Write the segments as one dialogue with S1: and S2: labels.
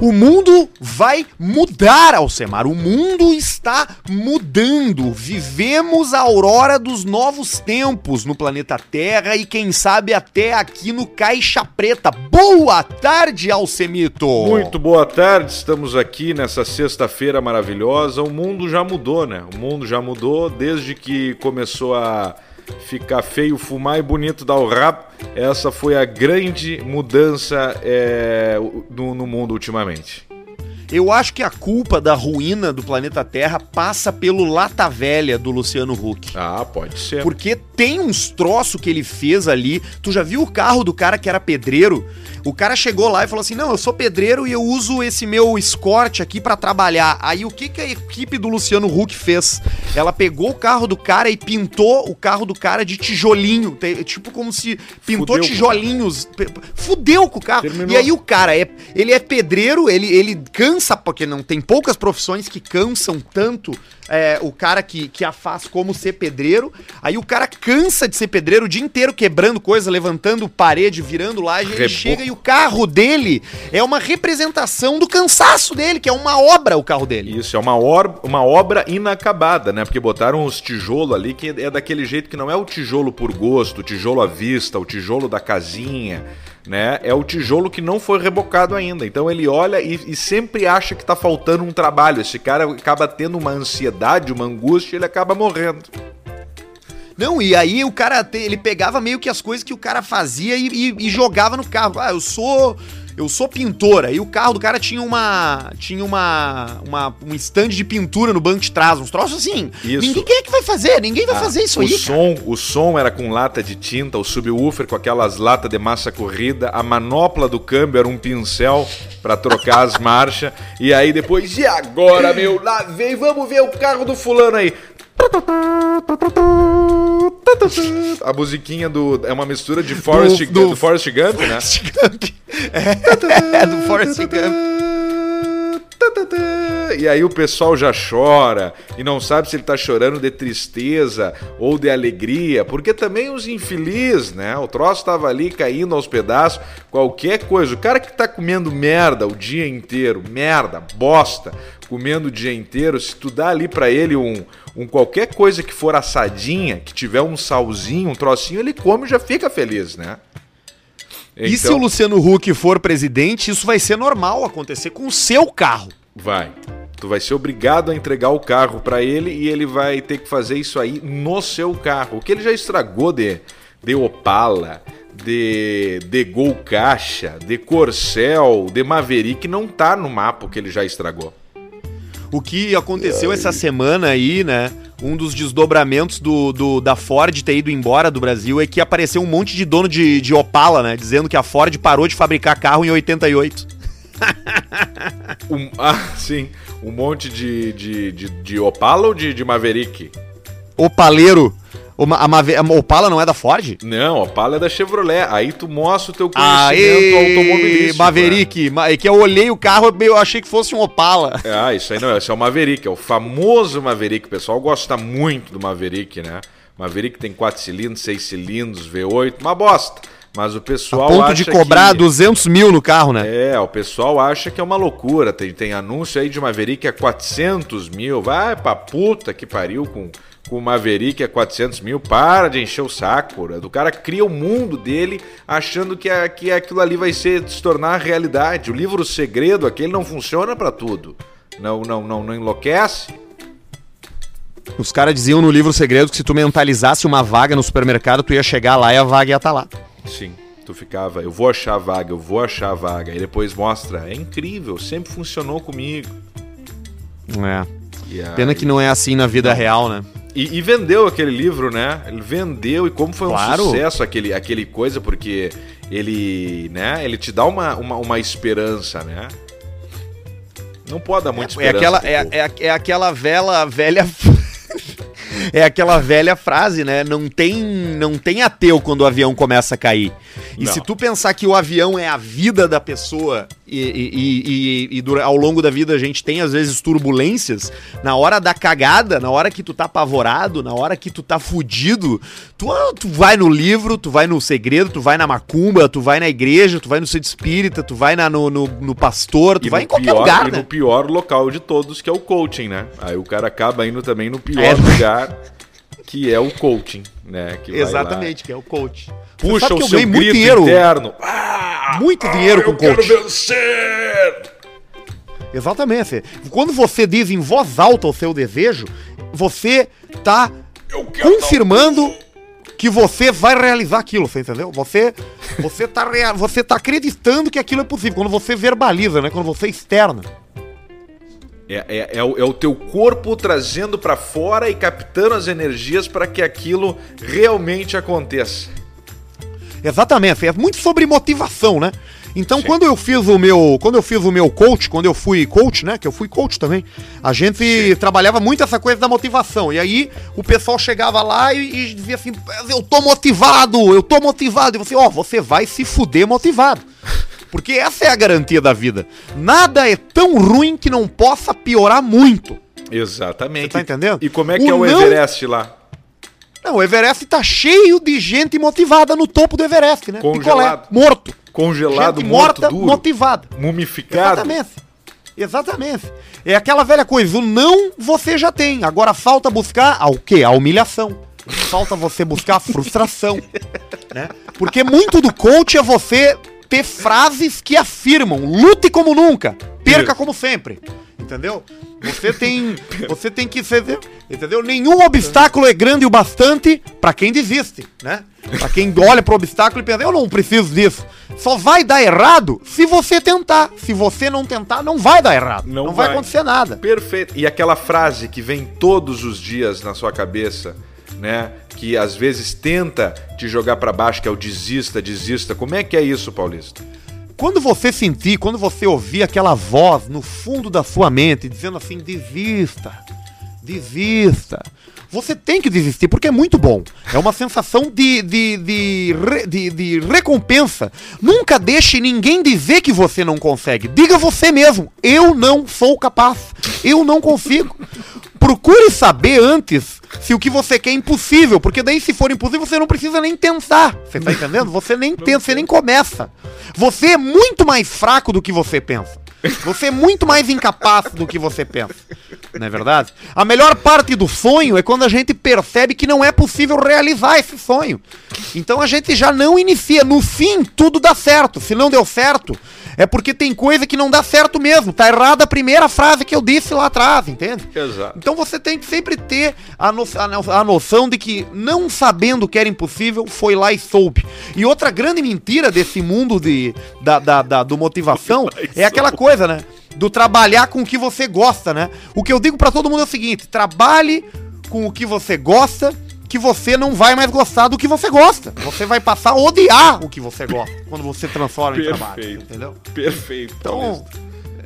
S1: O mundo vai mudar, Alcemar. O mundo está mudando. Vivemos a aurora dos novos tempos no planeta Terra e quem sabe até aqui no Caixa Preta. Boa tarde, Alcemito.
S2: Muito boa tarde. Estamos aqui nessa sexta-feira maravilhosa. O mundo já mudou, né? O mundo já mudou desde que começou a ficar feio, fumar e bonito dar o rap. Essa foi a grande mudança é, no, no mundo ultimamente.
S1: Eu acho que a culpa da ruína do planeta Terra passa pelo Lata Velha do Luciano Huck.
S2: Ah, pode ser.
S1: Porque tem uns troços que ele fez ali. Tu já viu o carro do cara que era pedreiro? O cara chegou lá e falou assim: Não, eu sou pedreiro e eu uso esse meu escorte aqui para trabalhar. Aí o que, que a equipe do Luciano Huck fez? Ela pegou o carro do cara e pintou o carro do cara de tijolinho. Tipo como se pintou Fudeu tijolinhos. Fudeu com o carro. Terminou. E aí o cara, é, ele é pedreiro, ele, ele cansa, porque não tem poucas profissões que cansam tanto é, o cara que, que a faz como ser pedreiro. Aí o cara cansa de ser pedreiro o dia inteiro quebrando coisa, levantando parede, virando laje. Ele chega e o carro dele é uma representação do cansaço dele, que é uma obra o carro dele.
S2: Isso, é uma, or uma obra inacabada, né? Porque botaram os tijolos ali que é daquele jeito que não é o tijolo por gosto, o tijolo à vista, o tijolo da casinha né? É o tijolo que não foi rebocado ainda. Então ele olha e, e sempre acha que está faltando um trabalho. Esse cara acaba tendo uma ansiedade, uma angústia, ele acaba morrendo.
S1: Não, e aí o cara, ele pegava meio que as coisas que o cara fazia e, e, e jogava no carro. Ah, eu sou eu sou pintora. E o carro do cara tinha uma. Tinha uma. uma um stand de pintura no banco de trás, uns troços assim. Isso. Ninguém é que vai fazer? Ninguém vai ah, fazer isso
S2: o
S1: aí.
S2: Som, o som era com lata de tinta, o subwoofer com aquelas latas de massa corrida, a manopla do câmbio era um pincel para trocar as marchas. E aí depois, e agora, meu? Lá vem, vamos ver o carro do fulano aí. A musiquinha do. É uma mistura de Forrest, do, do, do Forrest Gump, né? Forrest Gump. É, é do Forrest Gump. E aí o pessoal já chora e não sabe se ele tá chorando de tristeza ou de alegria, porque também os infelizes, né? O troço tava ali caindo aos pedaços, qualquer coisa. O cara que tá comendo merda o dia inteiro, merda, bosta, comendo o dia inteiro, se tu dá ali para ele um, um qualquer coisa que for assadinha, que tiver um salzinho, um trocinho, ele come e já fica feliz, né?
S1: Então... E se o Luciano Huck for presidente, isso vai ser normal acontecer com o seu carro.
S2: Vai. Tu vai ser obrigado a entregar o carro para ele e ele vai ter que fazer isso aí no seu carro. O que ele já estragou de, de Opala, de, de Gol Caixa, de Corcel, de Maverick não tá no mapa que ele já estragou.
S1: O que aconteceu essa semana aí, né? Um dos desdobramentos do, do, da Ford ter ido embora do Brasil é que apareceu um monte de dono de, de Opala, né? Dizendo que a Ford parou de fabricar carro em 88.
S2: um, ah, sim. Um monte de, de, de, de Opala ou de, de Maverick?
S1: Opaleiro. A, Mave a Opala não é da Ford?
S2: Não, Opala é da Chevrolet. Aí tu mostra o teu
S1: conhecimento Aê, automobilístico. Maverick. Né? É que eu olhei o carro eu achei que fosse um Opala.
S2: Ah, isso aí não. Esse é o Maverick. É o famoso Maverick. O pessoal gosta muito do Maverick, né? Maverick tem 4 cilindros, 6 cilindros, V8. Uma bosta. Mas o pessoal. A
S1: ponto de cobrar que... 200 mil no carro, né?
S2: É, o pessoal acha que é uma loucura. Tem, tem anúncio aí de Maverick a 400 mil. Vai pra puta que pariu com, com o Maverick a 400 mil. Para de encher o saco. Né? O cara cria o mundo dele achando que, é, que aquilo ali vai ser, se tornar realidade. O livro Segredo, aquele não funciona para tudo. Não, não, não, não enlouquece.
S1: Os caras diziam no livro Segredo que se tu mentalizasse uma vaga no supermercado, tu ia chegar lá e a vaga ia estar tá lá.
S2: Sim. Tu ficava, eu vou achar a vaga, eu vou achar a vaga. E depois mostra, é incrível, sempre funcionou comigo.
S1: É. Aí... Pena que não é assim na vida não. real, né?
S2: E, e, vendeu aquele livro, né? Ele vendeu e como foi claro. um sucesso aquele, aquele coisa, porque ele, né? Ele te dá uma, uma, uma esperança, né? Não pode dar muita
S1: é, esperança. É aquela, é, é, é aquela vela, velha é aquela velha frase, né? Não tem, não tem ateu quando o avião começa a cair. E
S2: Não.
S1: se tu pensar que o avião é a vida da pessoa e, e- e- e- e ao longo da vida a gente tem às vezes turbulências, na hora da cagada, na hora que tu tá apavorado, na hora que tu tá fudido, tu, ah, tu vai no livro, tu vai no segredo, tu vai na macumba, tu vai na igreja, tu vai no centro espírita, tu vai na- no, no, no pastor, tu vai
S2: no
S1: em qualquer
S2: pior-
S1: lugar,
S2: e
S1: né?
S2: no pior local de todos, que é o coaching, né? Aí o cara acaba indo também no pior
S1: É.
S2: lugar, que é o coaching, né? Que
S1: Exatamente, que é o coach.
S2: Puxa
S1: sabe que
S2: o
S1: eu
S2: seu
S1: ganhei muito
S2: grito
S1: dinheiro.
S2: interno. Ah,
S1: Muito dinheiro com
S2: eu quero
S1: coach.
S2: vencer!
S1: Exatamente. Quando você diz em voz alta o seu desejo, você tá
S2: quero
S1: confirmando que você vai realizar aquilo, você entendeu? Você você tá você tá acreditando que aquilo é possível quando você verbaliza, né? Quando você externa.
S2: É, é, é o, é o teu corpo trazendo pra fora e captando as energias para que aquilo realmente aconteça.
S1: Exatamente, é muito sobre motivação, né? Então, quando eu fiz o meu, quando eu fiz o meu coach, quando eu fui coach, né, que eu fui coach também, a gente trabalhava muito essa coisa da motivação. E aí o pessoal chegava lá e, e dizia assim: "Eu tô motivado, eu tô motivado". E você, ó, você vai se fuder motivado. Porque essa é a garantia da vida. Nada é tão ruim que não possa piorar muito.
S2: Exatamente.
S1: Você tá entendendo?
S2: E como é que
S1: O
S2: é o
S1: não-
S2: Everest lá?
S1: Não, o Everest tá cheio de gente motivada no topo do Everest, né?
S2: Congelado.
S1: morto.
S2: Congelado,
S1: gente
S2: morto,
S1: morta,
S2: duro,
S1: motivada.
S2: mumificado.
S1: Exatamente. Exatamente. É aquela velha coisa, o não você já tem. Agora falta buscar a, o quê? A humilhação. Falta você buscar a frustração. né? Porque muito do coach é você ter frases que afirmam: lute como nunca, perca como sempre. Entendeu? Você tem, você tem que ser, entendeu? Nenhum obstáculo é grande o bastante pra quem desiste, né? Pra quem olha pro obstáculo e pensa, eu não preciso disso. Só vai dar errado se você tentar. Se você não tentar, não vai dar errado.
S2: Não
S1: Não, vai.
S2: vai.
S1: acontecer nada.
S2: Perfeito. E aquela frase que vem todos os dias na sua cabeça, né? Que às vezes tenta te jogar pra baixo, que é o desista, desista. Como é que é isso, Paulista?
S1: Quando você sentir, quando você ouvir aquela voz no fundo da sua mente dizendo assim, desista, desista. Você tem que desistir, porque é muito bom. É uma sensação de, de, de, de, de recompensa. Nunca deixe ninguém dizer que você não consegue. Diga você mesmo, eu não sou capaz. Eu não consigo. Procure saber antes se o que você quer é impossível, porque daí se for impossível você não precisa nem tentar. Você tá entendendo? Você nem tenta, você nem começa. Você é muito mais fraco do que você pensa. Você é muito mais incapaz do que você pensa. Não é verdade? A melhor parte do sonho é quando a gente percebe que não é possível realizar esse sonho. Então a gente já não inicia. No fim, tudo dá certo. Se não deu certo, é porque tem coisa que não dá certo mesmo. Tá errada a primeira frase que eu disse lá atrás, entende?
S2: Exato.
S1: Então você tem que sempre ter a, no- a no- a noção de que, não sabendo que era impossível, foi lá e soube. E outra grande mentira desse mundo de, da, da, da- do motivação é aquela coisa, né? Do trabalhar com o que você gosta, né? O que eu digo pra todo mundo é o seguinte: trabalhe com o que você gosta, que você não vai mais gostar do que você gosta. Você vai passar a odiar o que você gosta quando você transforma em trabalho.
S2: Perfeito.
S1: Entendeu?
S2: Perfeito.
S1: Então.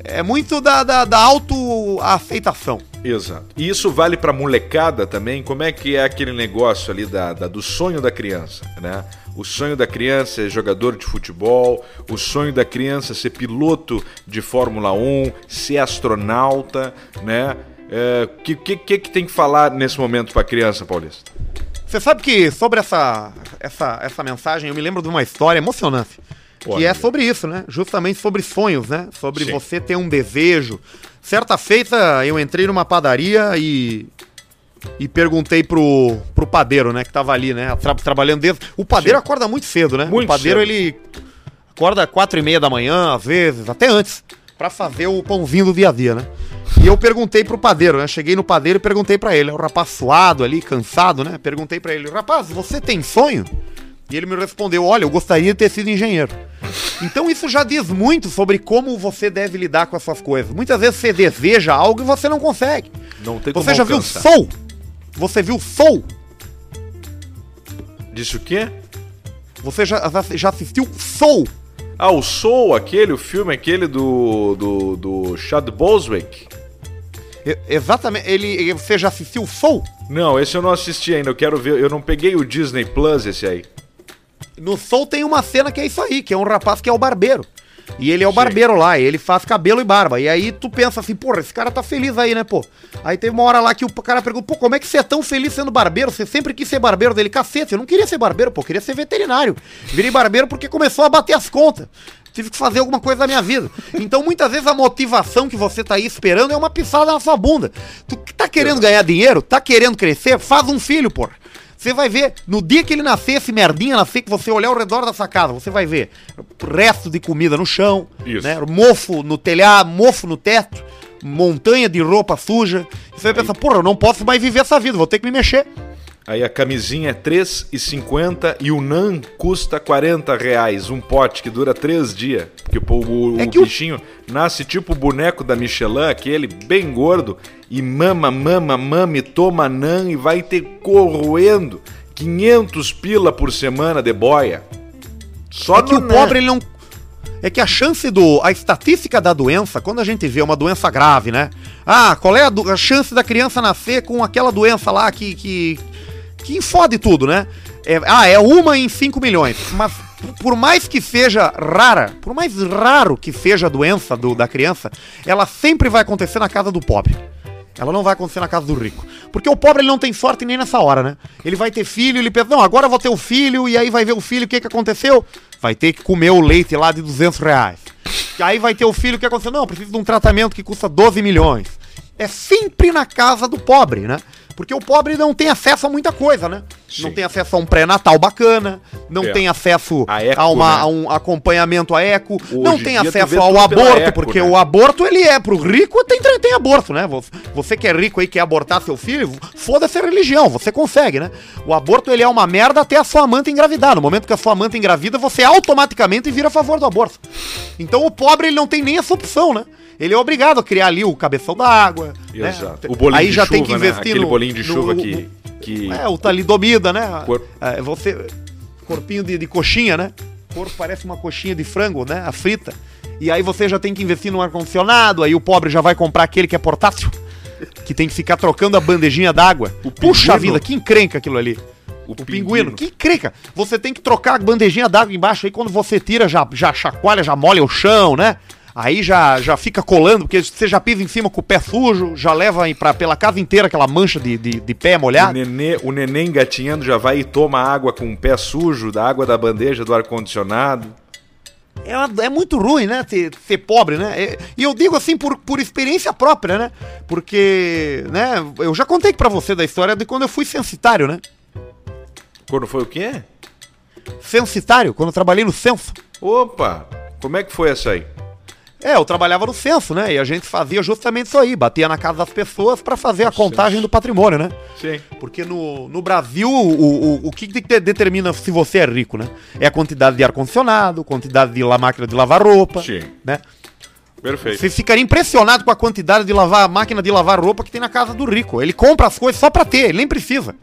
S1: É muito da, da, da autoaceitação.
S2: Exato. E isso vale pra molecada também? Como é que é aquele negócio ali da, da- do sonho da criança, né? O sonho da criança é jogador de futebol, o sonho da criança é ser piloto de Fórmula 1, ser astronauta, né? O que, que, que que tem que falar nesse momento pra criança, Paulista?
S1: Você sabe que sobre essa, essa, essa mensagem eu me lembro de uma história emocionante.
S2: Olha.
S1: Que é sobre isso, né? Justamente sobre sonhos, né? Sobre
S2: Sim.
S1: você ter um desejo. Certa feita eu entrei numa padaria e. E perguntei pro, pro padeiro, né? Que tava ali, né? tra- trabalhando dentro. O padeiro
S2: Sim.
S1: acorda muito cedo, né?
S2: Muito
S1: o padeiro,
S2: cedo.
S1: ele acorda quatro e meia da manhã, às vezes, até antes, pra fazer o pãozinho do dia a dia, né? E eu perguntei pro padeiro, né? Cheguei no padeiro e perguntei pra ele, é um rapaz suado ali, cansado, né? Perguntei pra ele, rapaz, você tem sonho? E ele me respondeu, olha, eu gostaria de ter sido engenheiro. Então isso já diz muito sobre como você deve lidar com as suas coisas. Muitas vezes você deseja algo e você não consegue.
S2: Não tem como
S1: Você já viu. Soul? Você viu Soul?
S2: Disse o quê?
S1: Você já, já assistiu Soul?
S2: Ah, o Soul, aquele, o filme aquele do, do, do Chad Boswick?
S1: Exatamente. Ele, você já assistiu Soul?
S2: Não, esse eu não assisti ainda, eu quero ver, eu não peguei o Disney Plus esse aí.
S1: No Soul tem uma cena que é isso aí, que é um rapaz que é o barbeiro. E ele é o barbeiro lá, ele faz cabelo e barba. E aí tu pensa assim, porra, esse cara tá feliz aí, né, pô? Aí teve uma hora lá que o cara perguntou, pô, como é que você é tão feliz sendo barbeiro? Você sempre quis ser barbeiro dele, cacete. Eu não queria ser barbeiro, pô, eu queria ser veterinário. Virei barbeiro porque começou a bater as contas. Tive que fazer alguma coisa da minha vida. Então, muitas vezes, a motivação que você tá aí esperando é uma pisada na sua bunda. Tu tá querendo ganhar dinheiro, tá querendo crescer, faz um filho, porra. Você vai ver, no dia que ele nascer, esse merdinha nascer, que você olhar ao redor dessa casa, você vai ver resto de comida no chão, né? Mofo no telhado, mofo no teto, montanha de roupa suja. E você vai pensar, porra, eu não posso mais viver essa vida, vou ter que me mexer.
S2: Aí a camisinha é R$ 3,50 e o NAN custa 40 reais. Um pote que dura três dias. Porque pô, o,
S1: É
S2: o
S1: que o-
S2: bichinho nasce tipo o boneco da Michelin, aquele bem gordo, e mama, mama, mama e toma NAN e vai ter corroendo 500 pila por semana de boia. Só
S1: é que o
S2: NAN.
S1: pobre ele não. É que a chance do. A estatística da doença, quando a gente vê uma doença grave, né? Ah, qual é a, do- a chance da criança nascer com aquela doença lá que. que, que infode tudo, né? É- ah, é uma em 5 milhões. Mas por mais que seja rara, por mais raro que seja a doença do, da criança, ela sempre vai acontecer na casa do pobre. Ela não vai acontecer na casa do rico. Porque o pobre ele não tem sorte nem nessa hora, né? Ele vai ter filho, ele pensa, não, agora eu vou ter um filho, e aí vai ver o filho, o que que aconteceu? Vai ter que comer o leite lá de 200 reais. E aí vai ter o filho, o que aconteceu? Não, precisa de um tratamento que custa 12 milhões. É sempre na casa do pobre, né? Porque o pobre não tem acesso a muita coisa, né? Não
S2: Sim.
S1: tem acesso a um pré-natal bacana, não
S2: É.
S1: tem acesso
S2: A eco,
S1: a, uma-
S2: né?
S1: a um acompanhamento a eco,
S2: Hoje
S1: não
S2: em
S1: tem acesso ao aborto,
S2: eco,
S1: porque
S2: né?
S1: o aborto ele é pro rico, tem, tem aborto, né? Você, você que é rico aí, quer abortar seu filho, foda-se a religião, você consegue, né? O aborto ele é uma merda até a sua amante engravidar. No momento que a sua amante engravida, você automaticamente vira a favor do aborto. Então o pobre ele não tem nem essa opção, né? Ele é obrigado a criar ali o cabeção da água. Né?
S2: Exato. O bolinho
S1: Aí
S2: de
S1: já
S2: chuva,
S1: tem que
S2: né?
S1: investir
S2: Aquele
S1: no-
S2: bolinho de chuva
S1: no-
S2: que... que...
S1: é, o talidomida, né?
S2: Cor-
S1: É, você. Corpinho de, de coxinha, né? O corpo parece uma coxinha de frango, né? A frita. E aí você já tem que investir no ar-condicionado, aí o pobre já vai comprar aquele que é portátil. Que tem que ficar trocando a bandejinha d'água.
S2: O
S1: Puxa
S2: pinguino.
S1: vida, que encrenca aquilo ali. O, pinguino. Que encrenca. Você tem que trocar a bandejinha d'água embaixo, aí quando você tira, já, já chacoalha, já molha o chão, né? Aí já, já fica colando, porque você já pisa em cima com o pé sujo, já leva pra, pela casa inteira aquela mancha de, de, de pé
S2: O
S1: molhado.
S2: nenê, o neném gatinhando já vai e toma água com o pé sujo, da água da bandeja do ar-condicionado.
S1: É, uma- é muito ruim, né? Ser, ser pobre, né? É- E eu digo assim por, por experiência própria, né? Porque, né? Eu já contei pra você da história de quando eu fui censitário, né?
S2: Quando foi o quê?
S1: Censitário, quando eu trabalhei no censo.
S2: Opa! Como é que foi essa aí?
S1: É, eu trabalhava no censo, né? E a gente fazia justamente isso aí, batia na casa das pessoas pra fazer a contagem do patrimônio, né?
S2: Sim.
S1: Porque no, no Brasil, o, o, o que de- determina se você é rico, né? É a quantidade de ar-condicionado, quantidade de la- máquina de lavar roupa,
S2: Sim.
S1: né?
S2: Perfeito.
S1: Você ficaria impressionado com a quantidade de lavar máquina de lavar roupa que tem na casa do rico. Ele compra as coisas só pra ter, ele nem precisa.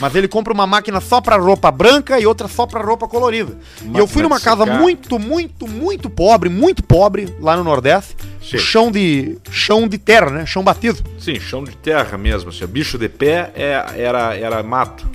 S1: Mas ele compra uma máquina só pra roupa branca e outra só pra roupa colorida. e eu fui
S2: Máquina
S1: numa casa
S2: secar.
S1: muito, muito, muito pobre, muito pobre, lá no Nordeste.
S2: Sim.
S1: Chão de chão de terra, né? Chão batido.
S2: Sim, chão de terra mesmo. Assim, bicho de pé é, era, era mato.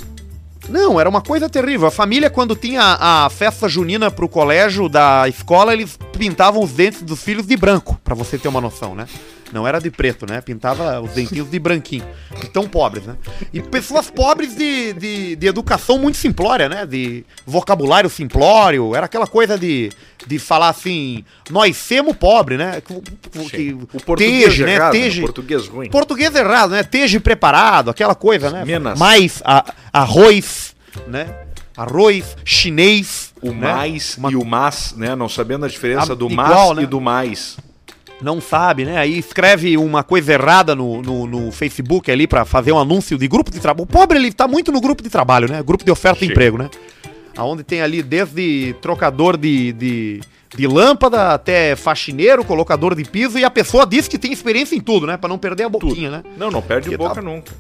S1: Não, era uma coisa terrível. A família, quando tinha a festa junina pro colégio da escola, eles pintavam os dentes dos filhos de branco, pra você ter uma noção, né? Não era de preto, né? Pintava os dentinhos de branquinho. De tão pobres, né? E pessoas pobres de, de, de educação muito simplória, né? De vocabulário simplório. Era aquela coisa de, de falar assim, nós semos pobre, né? Que- que-
S2: O português
S1: teje,
S2: errado, né?
S1: Teje-
S2: o português ruim.
S1: Português errado, né? Teje preparado, aquela coisa, né?
S2: Minas.
S1: Mais a- arroz, né? Arroz chinês.
S2: O
S1: né?
S2: mais
S1: Uma-
S2: e o mas, né? Não sabendo a diferença
S1: Ah,
S2: do
S1: igual,
S2: mas
S1: né?
S2: e do mais.
S1: Não sabe, né? Aí escreve uma coisa errada no, no, no Facebook ali pra fazer um anúncio de grupo de trabalho. O pobre, ele tá muito no grupo de trabalho, né? Grupo de oferta de
S2: Sim.
S1: emprego, né? Aonde tem ali desde trocador de, de, de lâmpada até faxineiro, colocador de piso e a pessoa diz que tem experiência em tudo, né? Pra não perder a boquinha, né?
S2: Não, não perde
S1: Que
S2: boca
S1: tá-
S2: nunca.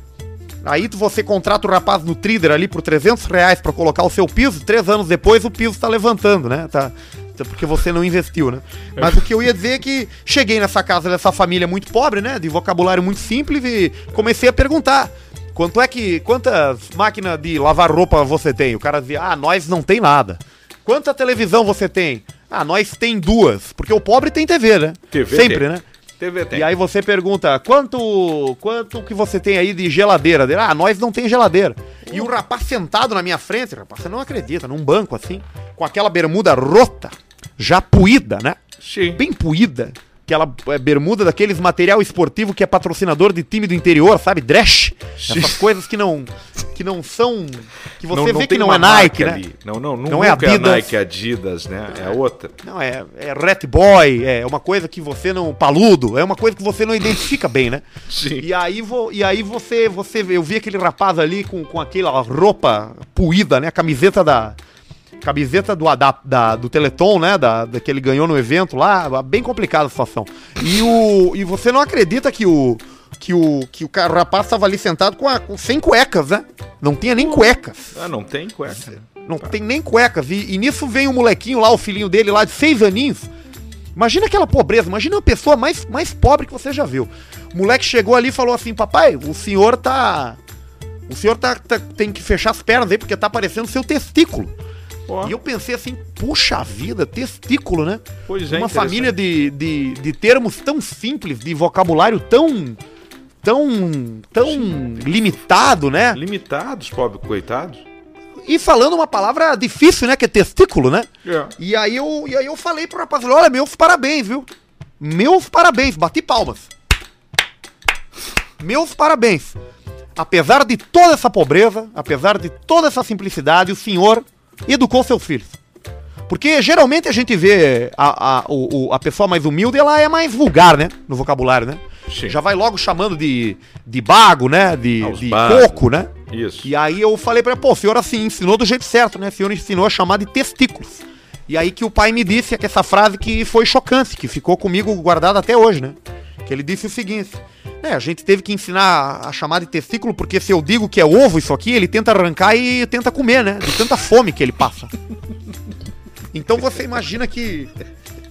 S1: Aí você contrata o rapaz no Trider ali por 300 reais pra colocar o seu piso, três anos depois o piso tá levantando, né? Tá, tá- porque você não investiu, né? Mas o que eu ia dizer é que cheguei nessa casa dessa família muito pobre, né? De vocabulário muito simples e comecei a perguntar. Quanto é que. Quantas máquinas de lavar roupa você tem? O cara dizia, ah, nós não tem nada. Quanta televisão você tem? Ah, nós tem duas, porque o pobre tem TV, né?
S2: TV
S1: Sempre,
S2: tem.
S1: né?
S2: TV tem.
S1: E aí você pergunta, quanto quanto que você tem aí de geladeira? Dele, Ah, nós não tem geladeira. E o rapaz sentado na minha frente, rapaz, você não acredita, num banco assim, com aquela bermuda rota, já puída, né?
S2: Sim.
S1: Bem puída. Aquela é, bermuda daqueles material esportivo que é patrocinador de time do interior, sabe? Dresch.
S2: Sim.
S1: Essas coisas que não que não são que você vê que não é Nike, né?
S2: ali. Não, não,
S1: Não
S2: não
S1: é
S2: é
S1: Adidas.
S2: Nike, Adidas, né? É outra.
S1: Não, é, é Rat Boy, é uma coisa que você não. Paludo, é uma coisa que você não identifica bem, né?
S2: Sim.
S1: E aí, vo, e aí você, você. Eu vi aquele rapaz ali com, com aquela roupa puída, né? A camiseta da. Camiseta do, da, da- do Teleton, né? Da, da que ele ganhou no evento lá. Bem complicada a situação. E, o, e você não acredita que o. Que o, que o cara- o rapaz estava ali sentado com, a, com sem cuecas, né? Não tinha nem cuecas.
S2: Ah, não tem cueca.
S1: Não tem nem cuecas. E, e nisso vem o molequinho lá, o filhinho dele lá de seis aninhos. Imagina aquela pobreza, imagina uma pessoa mais, mais pobre que você já viu. O moleque chegou ali e falou assim: Papai, o senhor tá. O senhor tá, tá- tem que fechar as pernas aí porque tá aparecendo seu testículo.
S2: Ó,
S1: E eu pensei assim: puxa vida, testículo, né?
S2: Pois é,
S1: Uma família de, de, de termos tão simples, de vocabulário tão. tão. tão limitado, né?
S2: Limitados, pobre, coitados.
S1: E falando uma palavra difícil, né? Que é testículo, né?
S2: É.
S1: E aí eu, e aí eu falei pro rapaz, olha, meus parabéns, viu? Meus parabéns, bati palmas. Meus parabéns. Apesar de toda essa pobreza, apesar de toda essa simplicidade, o senhor educou seus filhos. Porque geralmente a gente vê a, a, o- a pessoa mais humilde, ela é mais vulgar, né? No vocabulário, né?
S2: Sim.
S1: Já vai logo chamando de, de bago, né? De,
S2: Ah,
S1: de coco, né?
S2: Isso.
S1: E aí eu falei pra ele, pô, o senhor assim ensinou do jeito certo, né? O senhor ensinou a chamar de testículos. E aí que o pai me disse que essa frase que foi chocante, que ficou comigo guardada até hoje, né? Que ele disse o seguinte: né, a gente teve que ensinar a chamar de testículo, porque se eu digo que é ovo isso aqui, ele tenta arrancar e tenta comer, né? De tanta fome que ele passa. Então você imagina que,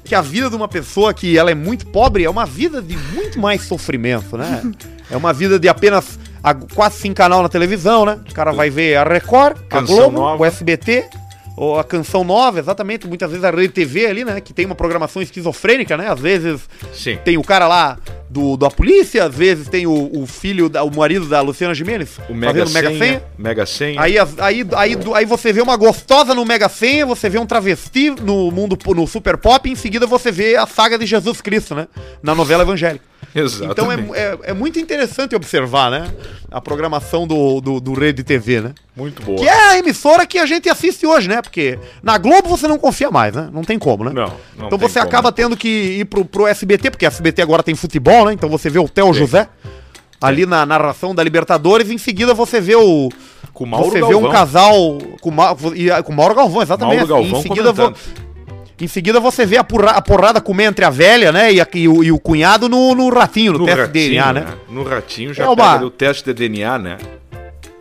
S1: que a vida de uma pessoa que ela é muito pobre é uma vida de muito mais sofrimento, né? É uma vida de apenas a- quase cinco canal na televisão, né? O cara vai ver a Record,
S2: Canção
S1: a Globo,
S2: nova.
S1: o SBT, ou a Canção Nova, exatamente. Muitas vezes a Rede TV ali, né? Que tem uma programação esquizofrênica, né? Às vezes
S2: Sim.
S1: tem o cara lá do, da polícia, às vezes tem o, o filho, da- o marido da Luciana Gimenez
S2: O Mega
S1: fazendo Mega
S2: Senha.
S1: Senha.
S2: Mega Senha.
S1: Aí, aí, aí, aí você vê uma gostosa no Mega Senha, você vê um travesti no mundo no Super Pop, e em seguida você vê a saga de Jesus Cristo, né? Na novela evangélica. Então é,
S2: Exatamente.
S1: é, é muito interessante observar, né? A programação do, do, do Rede TV, né?
S2: Muito boa.
S1: Que é a emissora que a gente assiste hoje, né? Porque na Globo você não confia mais, né? Não tem como, né?
S2: Não, não
S1: Então você
S2: como.
S1: acaba tendo que ir pro, pro SBT, porque a SBT agora tem futebol, né? Então você vê o Theo José ali na narração da Libertadores, em seguida você vê o.
S2: Com o Mauro
S1: você vê
S2: Galvão.
S1: um casal com, Ma, e, ah, com Mauro Galvão, exatamente.
S2: Mauro Galvão
S1: em seguida vo- em seguida você vê a, porra, a porrada comer entre a velha, né? E, a- e o, e o cunhado no, no ratinho, no,
S2: No
S1: teste
S2: ratinho,
S1: de DNA, né?
S2: No ratinho já
S1: É uma-
S2: pega o teste de DNA, né?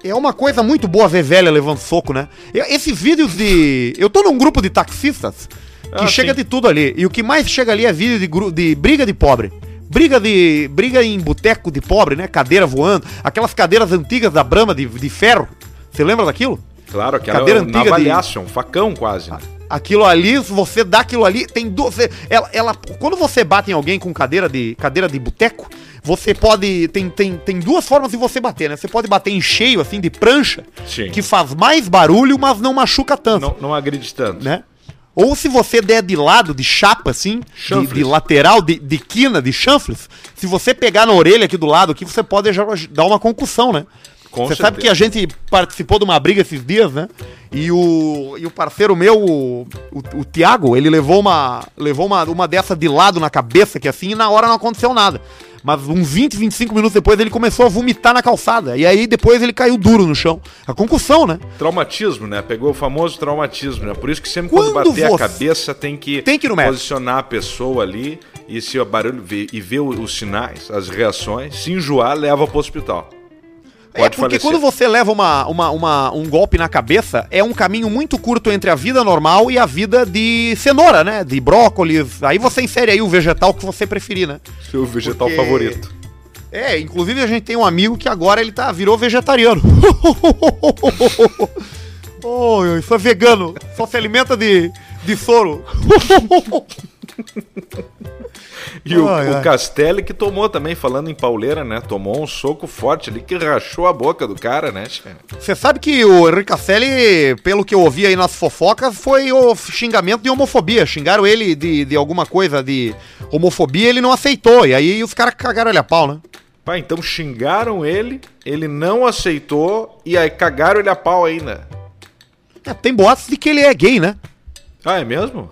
S1: É uma coisa muito boa ver velha levando soco, né? Eu- Esses vídeos de. Eu tô num grupo de taxistas que
S2: Ah,
S1: chega
S2: sim.
S1: de tudo ali. E o que mais chega ali é vídeo de, gru- de briga de pobre. Briga de. Briga em boteco de pobre, né? Cadeira voando. Aquelas cadeiras antigas da Brahma de, de ferro. Você lembra daquilo?
S2: Claro, aquela
S1: Cadeira
S2: é um
S1: antiga de-
S2: um facão quase. né?
S1: Aquilo ali, você dá aquilo ali, tem duas. Ela, ela, quando você bate em alguém com cadeira de cadeira de boteco, você pode. Tem, tem, tem duas formas de você bater, né? Você pode bater em cheio, assim, de prancha,
S2: Sim.
S1: que faz mais barulho, mas não machuca tanto,
S2: Não, não agride tanto.
S1: né? Ou se você der de lado, de chapa, assim, de, de lateral, de, de quina, de chanfles, se você pegar na orelha aqui do lado, aqui, você pode já dar uma concussão, né?
S2: Com
S1: você sabe
S2: certeza.
S1: que a gente participou de uma briga esses dias, né? E o, e o parceiro meu, o, o, o Thiago, ele levou uma levou uma, uma dessa de lado na cabeça, que assim, e na hora não aconteceu nada. Mas uns 20, 25 minutos depois ele começou a vomitar na calçada. E aí depois ele caiu duro no chão. A concussão, né?
S2: Traumatismo, né? Pegou o famoso traumatismo, né? Por isso que sempre quando,
S1: Quando
S2: bater a
S1: você-
S2: cabeça tem que,
S1: Tem que
S2: posicionar a pessoa ali e se o barulho vê- e ver o- os sinais, as reações, se enjoar, leva pro hospital.
S1: É porque quando você leva uma, uma, uma- um golpe na cabeça, é um caminho muito curto entre a vida normal e a vida de cenoura, né? De brócolis. Aí você insere aí o vegetal que você preferir, né?
S2: Seu vegetal
S1: Porque-
S2: favorito.
S1: É, inclusive a gente tem um amigo que agora ele tá, virou vegetariano. Oh, isso é vegano. Só se alimenta de, de soro.
S2: E o,
S1: Ai,
S2: o. Castelli que tomou também, falando em pauleira, né? Tomou um soco forte ali que rachou a boca do cara, né?
S1: Você sabe que o Henrique Castelli, pelo que eu ouvi aí nas fofocas, foi o xingamento de homofobia. Xingaram ele de, de alguma coisa de homofobia ele não aceitou. E aí os caras cagaram ele a pau, né?
S2: Pá, então xingaram ele, ele não aceitou e aí cagaram ele a pau ainda.
S1: É, tem boatos de que ele é gay, né?
S2: Ah, é mesmo?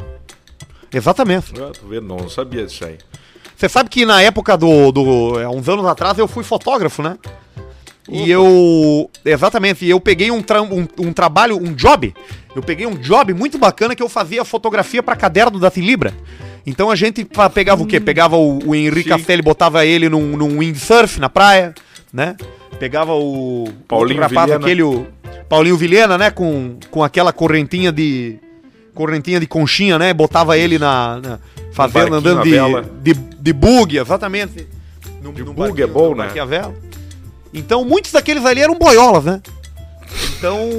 S1: Exatamente.
S2: Ah, não sabia disso aí.
S1: Você sabe que na época do, do. Há uns anos atrás eu fui fotógrafo, né? E eu. Exatamente, e eu peguei um, tra- um, um trabalho, um job. Eu peguei um job muito bacana que eu fazia fotografia pra caderno da Tilibra. Então a gente pegava o quê? Pegava o, o Henrique. Castelli, botava ele num, num windsurf na praia, né? Pegava o.
S2: Paulinho Vilhena.
S1: aquele. O, Paulinho Vilhena, né? Com, com aquela correntinha de. Correntinha de conchinha, né? Botava ele na. na
S2: barquinho
S1: andando de, de, de bug, exatamente. Num,
S2: De
S1: num
S2: bug é bom, né?
S1: à vela. Então, muitos daqueles ali eram boiolas, né? Então.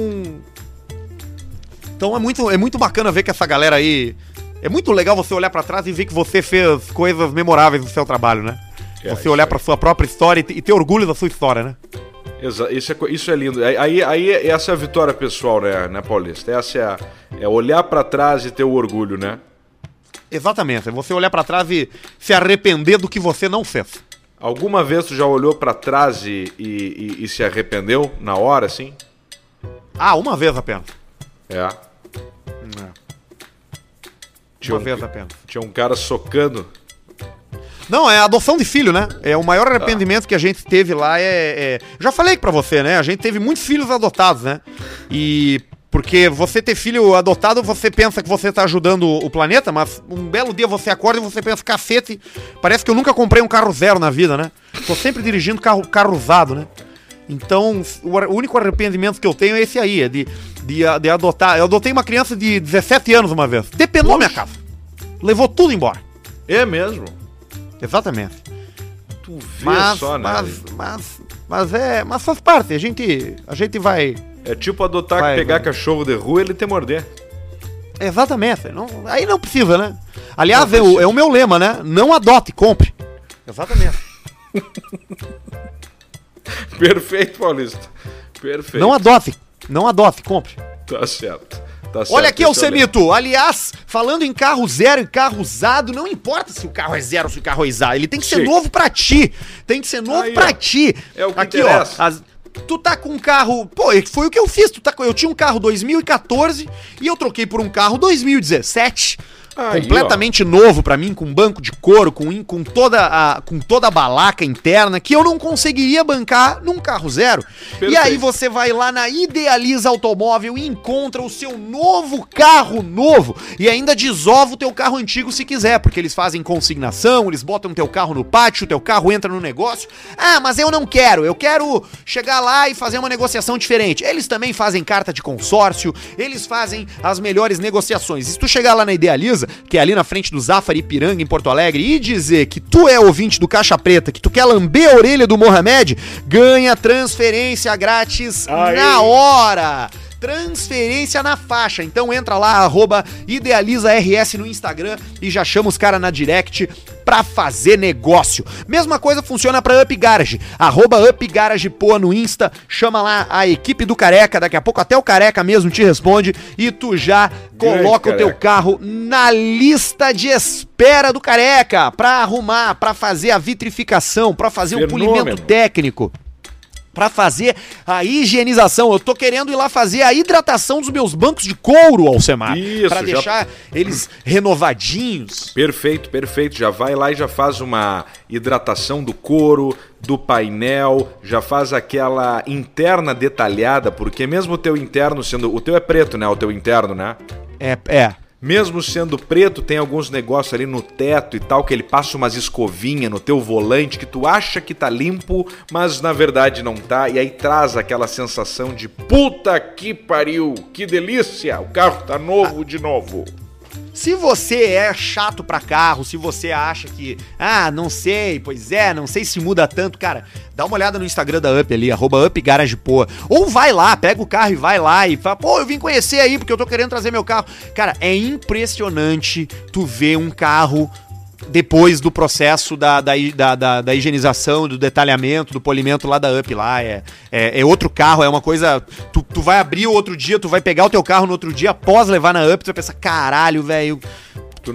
S1: Então é muito, é muito bacana ver que essa galera aí. É muito legal você olhar pra trás e ver que você fez coisas memoráveis no seu trabalho, né?
S2: É,
S1: você olhar pra sua própria história e ter orgulho da sua história, né?
S2: Exa isso, é, isso é lindo. Aí, aí, aí essa é a vitória pessoal, né, né Paulista? Essa é, a, é olhar pra trás e ter o orgulho, né?
S1: Exatamente. É você olhar pra trás e se arrepender do que você não fez.
S2: Alguma vez tu já olhou pra trás e, e, e- e se arrependeu na hora, assim?
S1: Ah, uma vez apenas.
S2: É. Tinha
S1: Uma
S2: um,
S1: vez apenas.
S2: tinha um cara socando.
S1: Não, é adoção de filho, né? É o maior arrependimento que a gente teve lá é, é- Já falei pra você, né? A gente teve muitos filhos adotados, né? E porque você ter filho adotado, você pensa que você tá ajudando o planeta, mas um belo dia você acorda e você pensa, cacete, parece que eu nunca comprei um carro zero na vida, né? Tô sempre dirigindo carro, carro usado, né? Então, o, único arrependimento que eu tenho é esse aí, é de, de, de adotar. Eu adotei uma criança de 17 anos uma vez. Depenou minha casa. Levou tudo embora.
S2: É mesmo?
S1: Exatamente.
S2: Tu vê
S1: Mas,
S2: só, né?
S1: mas, mas, mas é, mas faz parte. A gente, a gente vai.
S2: É tipo adotar,
S1: Vai,
S2: pegar
S1: vai.
S2: cachorro de rua e ele te morder.
S1: Exatamente. Não, aí não precisa, né? Aliás,
S2: Não
S1: é o, é o meu lema, né? Não adote, compre. Exatamente.
S2: Perfeito, Paulista. Perfeito.
S1: Não adote, não adote, compre.
S2: Tá certo. Tá certo.
S1: Olha aqui,
S2: é.
S1: Alcemito. Aliás, falando em carro zero e carro usado, não importa se o carro é zero ou se o carro é usado. Ele tem que ser
S2: Sim.
S1: novo pra ti. Tem que ser novo
S2: Aí,
S1: pra
S2: ó.
S1: ti.
S2: É o que
S1: aqui,
S2: interessa.
S1: ó. as- Tu tá com um carro. Pô, foi o que eu fiz. Tu tá eu tinha um carro 2014 e eu troquei por um carro 2017.
S2: Aí,
S1: completamente novo pra mim, com banco de couro, com, com, toda a, com toda a balaca interna, que eu não conseguiria bancar num carro zero. E
S2: Perfeito.
S1: aí você vai lá na Idealiza Automóvel e encontra o seu novo carro novo. E ainda desova o teu carro antigo se quiser, porque eles fazem consignação, eles botam teu carro no pátio, teu carro entra no negócio. Ah, mas eu não quero, eu quero chegar lá e fazer uma negociação diferente. Eles também fazem carta de consórcio, eles fazem as melhores negociações. E se tu chegar lá na Idealiza, que é ali na frente do Zafari Ipiranga, em Porto Alegre, e dizer que tu é ouvinte do Caixa Preta, que tu quer lamber a orelha do Mohamed, ganha transferência grátis na hora. Transferência na faixa. Então entra lá, arroba IdealizaRS no Instagram e já chama os caras na direct pra fazer negócio. Mesma coisa funciona pra Up Garage. Arroba Up Garage Poa no Insta. Chama lá a equipe do Careca. Daqui a pouco até o Careca mesmo te responde. E tu já
S2: Grande
S1: coloca o teu
S2: Careca.
S1: carro na lista de espera do Careca pra arrumar, pra fazer a vitrificação, pra fazer um
S2: Fenômeno.
S1: polimento técnico. Pra fazer a higienização. Eu tô querendo ir lá fazer a hidratação dos meus bancos de couro, Alcemar.
S2: Isso,
S1: Pra
S2: já-
S1: deixar eles renovadinhos.
S2: Perfeito, perfeito. Já vai lá e já faz uma hidratação do couro, do painel, já faz aquela interna detalhada, porque mesmo o teu interno sendo. O teu é preto, né? O teu interno, né?
S1: É, é.
S2: Mesmo sendo preto, tem alguns negócios ali no teto e tal, que ele passa umas escovinhas no teu volante que tu acha que tá limpo, mas na verdade não tá, e aí traz aquela sensação de puta que pariu, que delícia, o carro tá novo de novo.
S1: Se você é chato pra carro, se você acha que, ah, não sei, pois é, não sei se muda tanto, cara, dá uma olhada no Instagram da Up ali, arroba Up Garage Poa. Ou vai lá, pega o carro e vai lá e fala, pô, eu vim conhecer aí porque eu tô querendo trazer meu carro. Cara, é impressionante tu ver um carro depois do processo da, da, da, da, da higienização, do detalhamento, do polimento lá da UP lá. É, é, é, outro carro, é uma coisa. Tu, tu vai abrir o outro dia, tu vai pegar o teu carro no outro dia, após levar na UP, tu vai pensar, caralho, velho.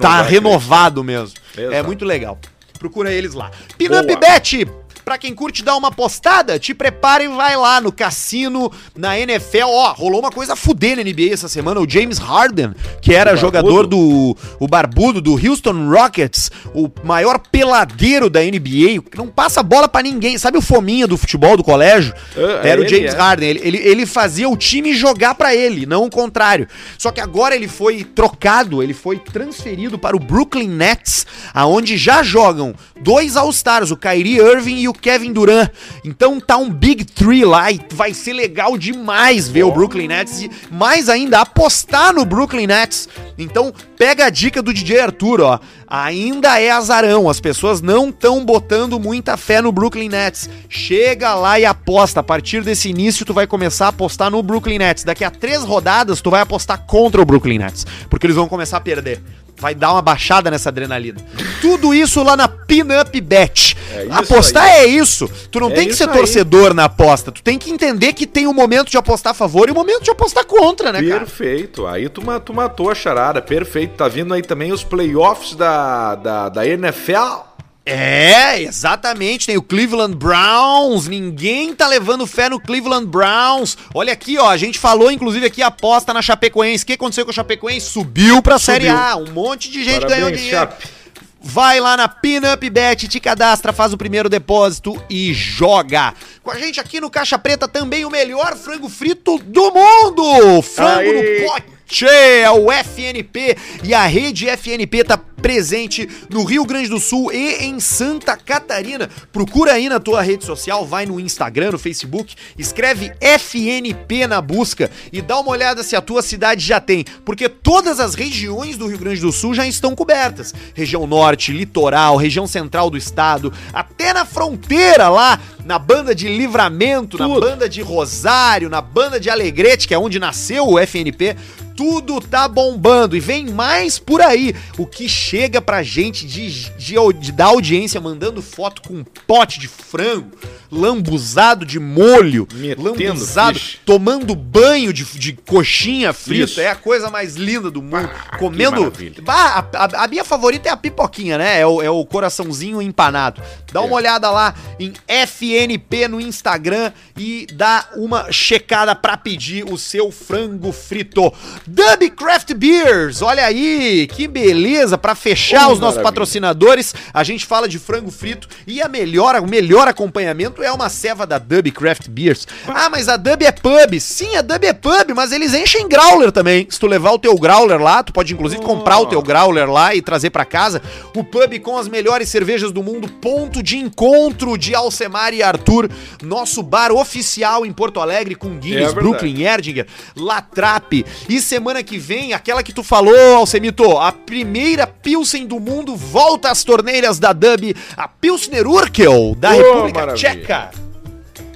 S1: Tá renovado mesmo. Exato. É muito legal. Procura eles lá. Pinup Bet! Pra quem curte dar uma postada, te prepara e vai lá no cassino, na NFL. Ó, rolou uma coisa fuder na NBA essa semana. O James Harden, que era jogador do. O barbudo do Houston Rockets, o maior peladeiro da NBA, que não passa bola para ninguém. Sabe o fominha do futebol do colégio? Uh, era o James é. Harden. Ele, ele, ele, fazia o time jogar para ele, não o contrário. Só que agora ele foi trocado, ele foi transferido para o Brooklyn Nets, aonde já jogam dois All-Stars, o Kyrie Irving e o Kevin Durant. Então tá um Big Three lá e vai ser legal demais ver o Brooklyn Nets e mais ainda apostar no Brooklyn Nets. Então pega a dica do DJ Arthur, ó. Ainda é azarão, as pessoas não estão botando muita fé no Brooklyn Nets. Chega lá e aposta. A partir desse início tu vai começar a apostar no Brooklyn Nets. Daqui a três rodadas tu vai apostar contra o Brooklyn Nets, porque eles vão começar a perder vai dar uma baixada nessa adrenalina. Tudo isso lá na Pinup Bet. É apostar aí. é isso. Tu não é tem que ser torcedor aí. na aposta. Tu tem que entender que tem o um momento de apostar a favor e o um momento de apostar contra, né,
S2: cara? Perfeito. Aí tu, tu matou a charada. Perfeito. Tá vindo aí também os playoffs da, da, da NFL.
S1: É, exatamente. Tem o Cleveland Browns. Ninguém tá levando fé no Cleveland Browns. Olha aqui, ó. A gente falou, inclusive, aqui aposta na Chapecoense. O que aconteceu com a Chapecoense? Subiu pra Subiu. Série A. Um monte de gente Parabéns, ganhou dinheiro. Chape. Vai lá na Pinup Bet, te cadastra, faz o primeiro depósito e joga. Com a gente aqui no Caixa Preta também o melhor frango frito do mundo. Frango Aê. no pote é o FNP e a rede FNP tá presente no Rio Grande do Sul e em Santa Catarina. Procura aí na tua rede social, vai no Instagram, no Facebook, escreve FNP na busca e dá uma olhada se a tua cidade já tem, porque todas as regiões do Rio Grande do Sul já estão cobertas. Região Norte, Litoral, região central do estado, até na fronteira lá, na banda de Livramento, Tudo. na banda de Rosário, na banda de Alegrete, que é onde nasceu o FNP tudo tá bombando e vem mais por aí. O que chega pra gente de, de, de da audiência mandando foto com um pote de frango, lambuzado de molho, Metendo lambuzado, tomando banho de, de coxinha frita. Isso. É a coisa mais linda do mundo. Ah, Comendo. Bah, a, a, a, minha favorita é a pipoquinha, né? É o, é o coraçãozinho empanado. Dá é. uma olhada lá em FNP no Instagram e dá uma checada pra pedir o seu frango frito. Dub Craft Beers, olha aí, que beleza, para fechar oh, os nossos patrocinadores, a gente fala de frango frito e a melhor, o melhor acompanhamento é uma ceva da Dub Craft Beers. Ah, mas a Dub é pub, sim, a Dub é pub, mas eles enchem growler também, se tu levar o teu growler lá, tu pode inclusive oh. comprar o teu growler lá e trazer para casa, o pub com as melhores cervejas do mundo, ponto de encontro de Alcemar e Arthur, nosso bar oficial em Porto Alegre com Guinness, é Brooklyn, Erdinger, Latrap e semana que vem, aquela que tu falou, Alcemito, a primeira Pilsen do mundo volta às torneiras da Dub, a Pilsner Urkel, da oh, República maravilha. Tcheca.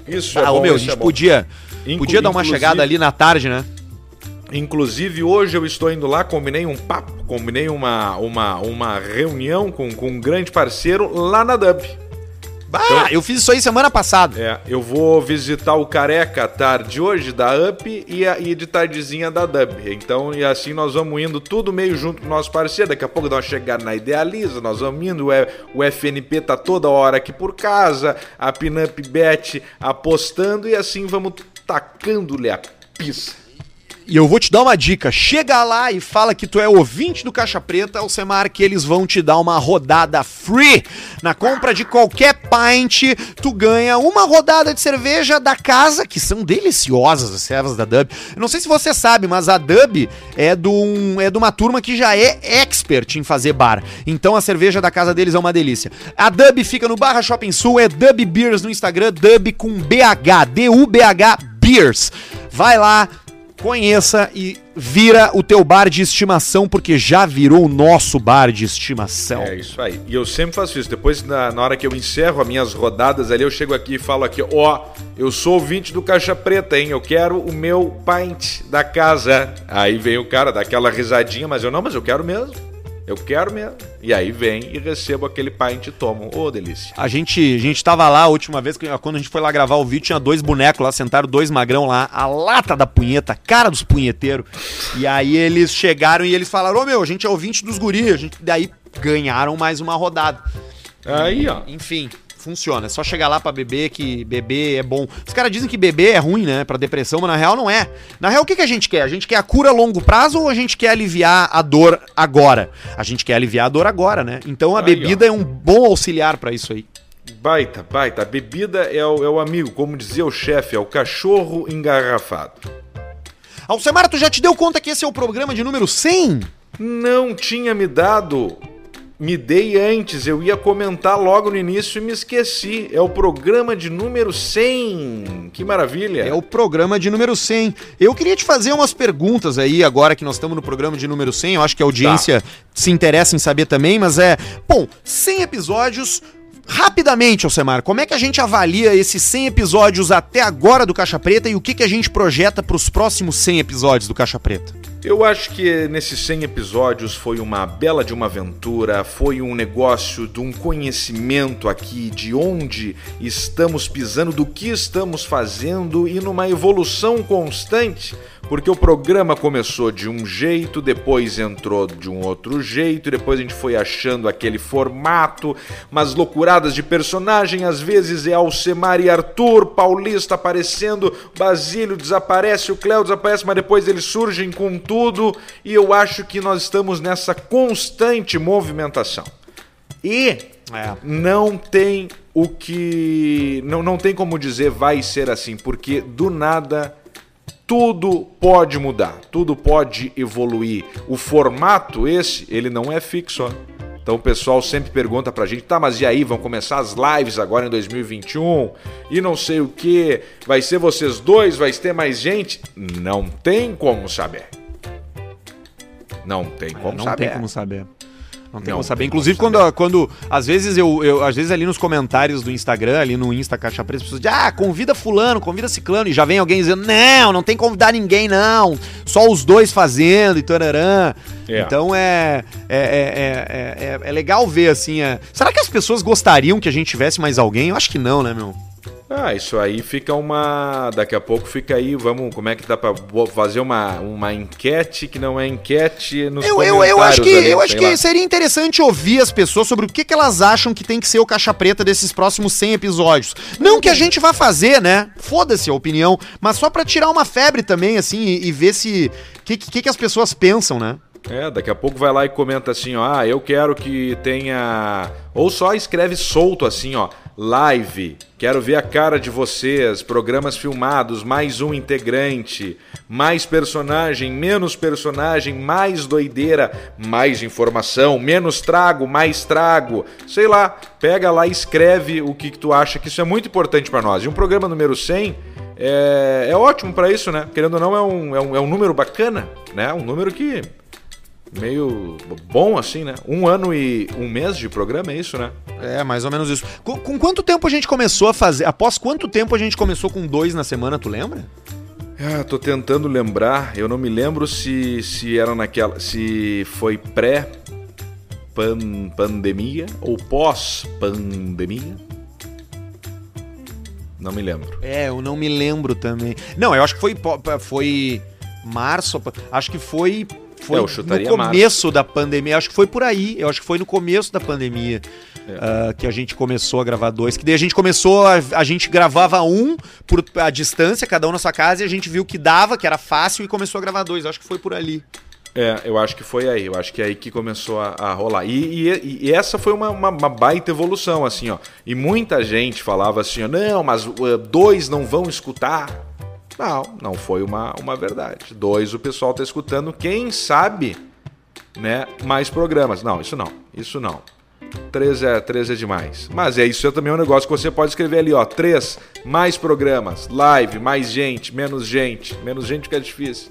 S1: Isso ah, é bom, meu, a gente é podia, podia dar uma chegada ali na tarde, né?
S2: Inclusive, hoje eu estou indo lá, combinei um papo, combinei uma, uma, uma reunião com, com um grande parceiro lá na Dub.
S1: Bah, então, eu fiz isso aí semana passada.
S2: É, eu vou visitar o Careca tarde hoje da UP e, a, e de tardezinha da Dub. Então, e assim nós vamos indo tudo meio junto com o nosso parceiro. Daqui a pouco nós chegar na Idealiza, nós vamos indo. O, o FNP tá toda hora aqui por casa, a Pinup Bet apostando e assim vamos tacando-lhe a pista.
S1: E eu vou te dar uma dica: chega lá e fala que tu é ouvinte do Caixa Preta, Alcemar, que eles vão te dar uma rodada free. Na compra de qualquer pint, tu ganha uma rodada de cerveja da casa, que são deliciosas as servas da Dub. Não sei se você sabe, mas a Dub é de, um, é de uma turma que já é expert em fazer bar. Então a cerveja da casa deles é uma delícia. A Dub fica no Barra Shopping Sul, é Dub Beers no Instagram, Dub com BH, D-U-B-H Beers. Vai lá, conheça e vira o teu bar de estimação, porque já virou o nosso bar de estimação.
S2: É isso aí. E eu sempre faço isso. Depois, na, na hora que eu encerro as minhas rodadas ali, eu chego aqui e falo aqui, ó, eu sou ouvinte do Caixa Preta, hein? Eu quero o meu pint da casa. Aí vem o cara, dá aquela risadinha, mas eu não, mas eu quero mesmo. Eu quero mesmo. E aí vem e recebo aquele pint e tomo. Ô, oh, delícia.
S1: A gente, a gente tava lá a última vez, quando a gente foi lá gravar o vídeo, tinha dois bonecos lá, sentaram dois magrão lá, a lata da punheta, cara dos punheteiros. E aí eles chegaram e eles falaram, ô oh, meu, a gente é ouvinte dos guris. A gente, daí ganharam mais uma rodada.
S2: Aí, ó.
S1: Enfim, funciona. É só chegar lá para beber que beber é bom. Os caras dizem que beber é ruim, né, para depressão, mas na real não é. Na real o que, que a gente quer? A gente quer a cura a longo prazo ou a gente quer aliviar a dor agora? A gente quer aliviar a dor agora, né? Então a aí, bebida ó. é um bom auxiliar para isso aí.
S2: Baita, baita. A bebida é o, é o amigo, como dizia o chefe, é o cachorro engarrafado.
S1: Alcemar, tu já te deu conta que esse é o programa de número 100?
S2: Não tinha me dado me dei antes, eu ia comentar logo no início e me esqueci. É o programa de número 100. Que maravilha.
S1: É o programa de número 100. Eu queria te fazer umas perguntas aí, agora que nós estamos no programa de número 100. Eu acho que a audiência tá. se interessa em saber também, mas é. Bom, 100 episódios. Rapidamente, Alcemar, como é que a gente avalia esses 100 episódios até agora do Caixa Preta e o que, que a gente projeta para os próximos 100 episódios do Caixa Preta?
S2: Eu acho que nesses 100 episódios foi uma bela de uma aventura, foi um negócio de um conhecimento aqui de onde estamos pisando, do que estamos fazendo e numa evolução constante porque o programa começou de um jeito, depois entrou de um outro jeito, depois a gente foi achando aquele formato, umas loucuradas de personagem, às vezes é Alcemar e Arthur, Paulista aparecendo, Basílio desaparece, o Cléo desaparece, mas depois eles surgem com tudo, e eu acho que nós estamos nessa constante movimentação. E é. não tem o que. Não, não tem como dizer vai ser assim, porque do nada tudo pode mudar, tudo pode evoluir. O formato esse, ele não é fixo. Ó. Então o pessoal sempre pergunta pra gente, tá, mas e aí, vão começar as lives agora em 2021? E não sei o que, vai ser vocês dois, vai ter mais gente? Não tem como saber. Não tem como
S1: não
S2: saber.
S1: Não tem como saber. Não tem como saber. Inclusive, quando, saber. quando. Às vezes eu, eu. Às vezes ali nos comentários do Instagram, ali no Insta Caixa Preta, as pessoas dizem, ah, convida fulano, convida ciclano. E já vem alguém dizendo, não, não tem que convidar ninguém, não. Só os dois fazendo e tararã. É. Então é é, é, é, é, legal ver, assim. Será que as pessoas gostariam que a gente tivesse mais alguém? Eu acho que não, né, meu?
S2: Ah, isso aí fica uma. Daqui a pouco fica aí, vamos. Como é que dá pra fazer uma, uma enquete que não é enquete nos
S1: eu, eu, eu acho que ali, Eu acho que seria interessante ouvir as pessoas sobre o que, que elas acham que tem que ser o Caixa Preta desses próximos 100 episódios. Não que a gente vá fazer, né? Foda-se a opinião, mas só pra tirar uma febre também, assim, e, e ver se. O que, que, que as pessoas pensam, né?
S2: É, daqui a pouco vai lá e comenta assim, ó, ah, eu quero que tenha. Ou só escreve solto assim, ó live, quero ver a cara de vocês, programas filmados, mais um integrante, mais personagem, menos personagem, mais doideira, mais informação, menos trago, mais trago. Sei lá, pega lá e escreve o que, que tu acha que isso é muito importante para nós. E um programa número 100 é, é ótimo para isso, né? Querendo ou não, é um, é, um, é um número bacana, né? Um número que meio bom assim, né? Um ano e um mês de programa, é isso, né?
S1: É, mais ou menos isso. Com, com, quanto tempo a gente começou a fazer? Após quanto tempo a gente começou com dois na semana, tu lembra?
S2: Ah, tô tentando lembrar. Eu não me lembro se, se era naquela. se foi pré -pan pandemia ou pós pandemia. Não me lembro.
S1: É, eu não me lembro também. Não, eu acho que foi foi março, acho que foi foi é, no começo da pandemia, acho que foi por aí, eu acho que foi no começo da pandemia é. uh, que a gente começou a gravar dois. Que daí a gente começou, a, a gente gravava um por a distância, cada um na sua casa, e a gente viu que dava, que era fácil, e começou a gravar dois. Acho que foi por ali.
S2: É, eu acho que foi aí, eu acho que é aí que começou a, a rolar. E, e, e, essa foi uma, uma, uma, baita evolução, assim, ó. E muita gente falava assim, ó, não, mas uh, dois não vão escutar. Não, não foi uma, uma verdade. Dois, o pessoal está escutando, quem sabe, né, mais programas. Não, isso não, isso não. três é, três é demais. Mas é isso é também um negócio que você pode escrever ali, ó. Três, mais programas, live, mais gente, menos gente. Menos gente fica difícil.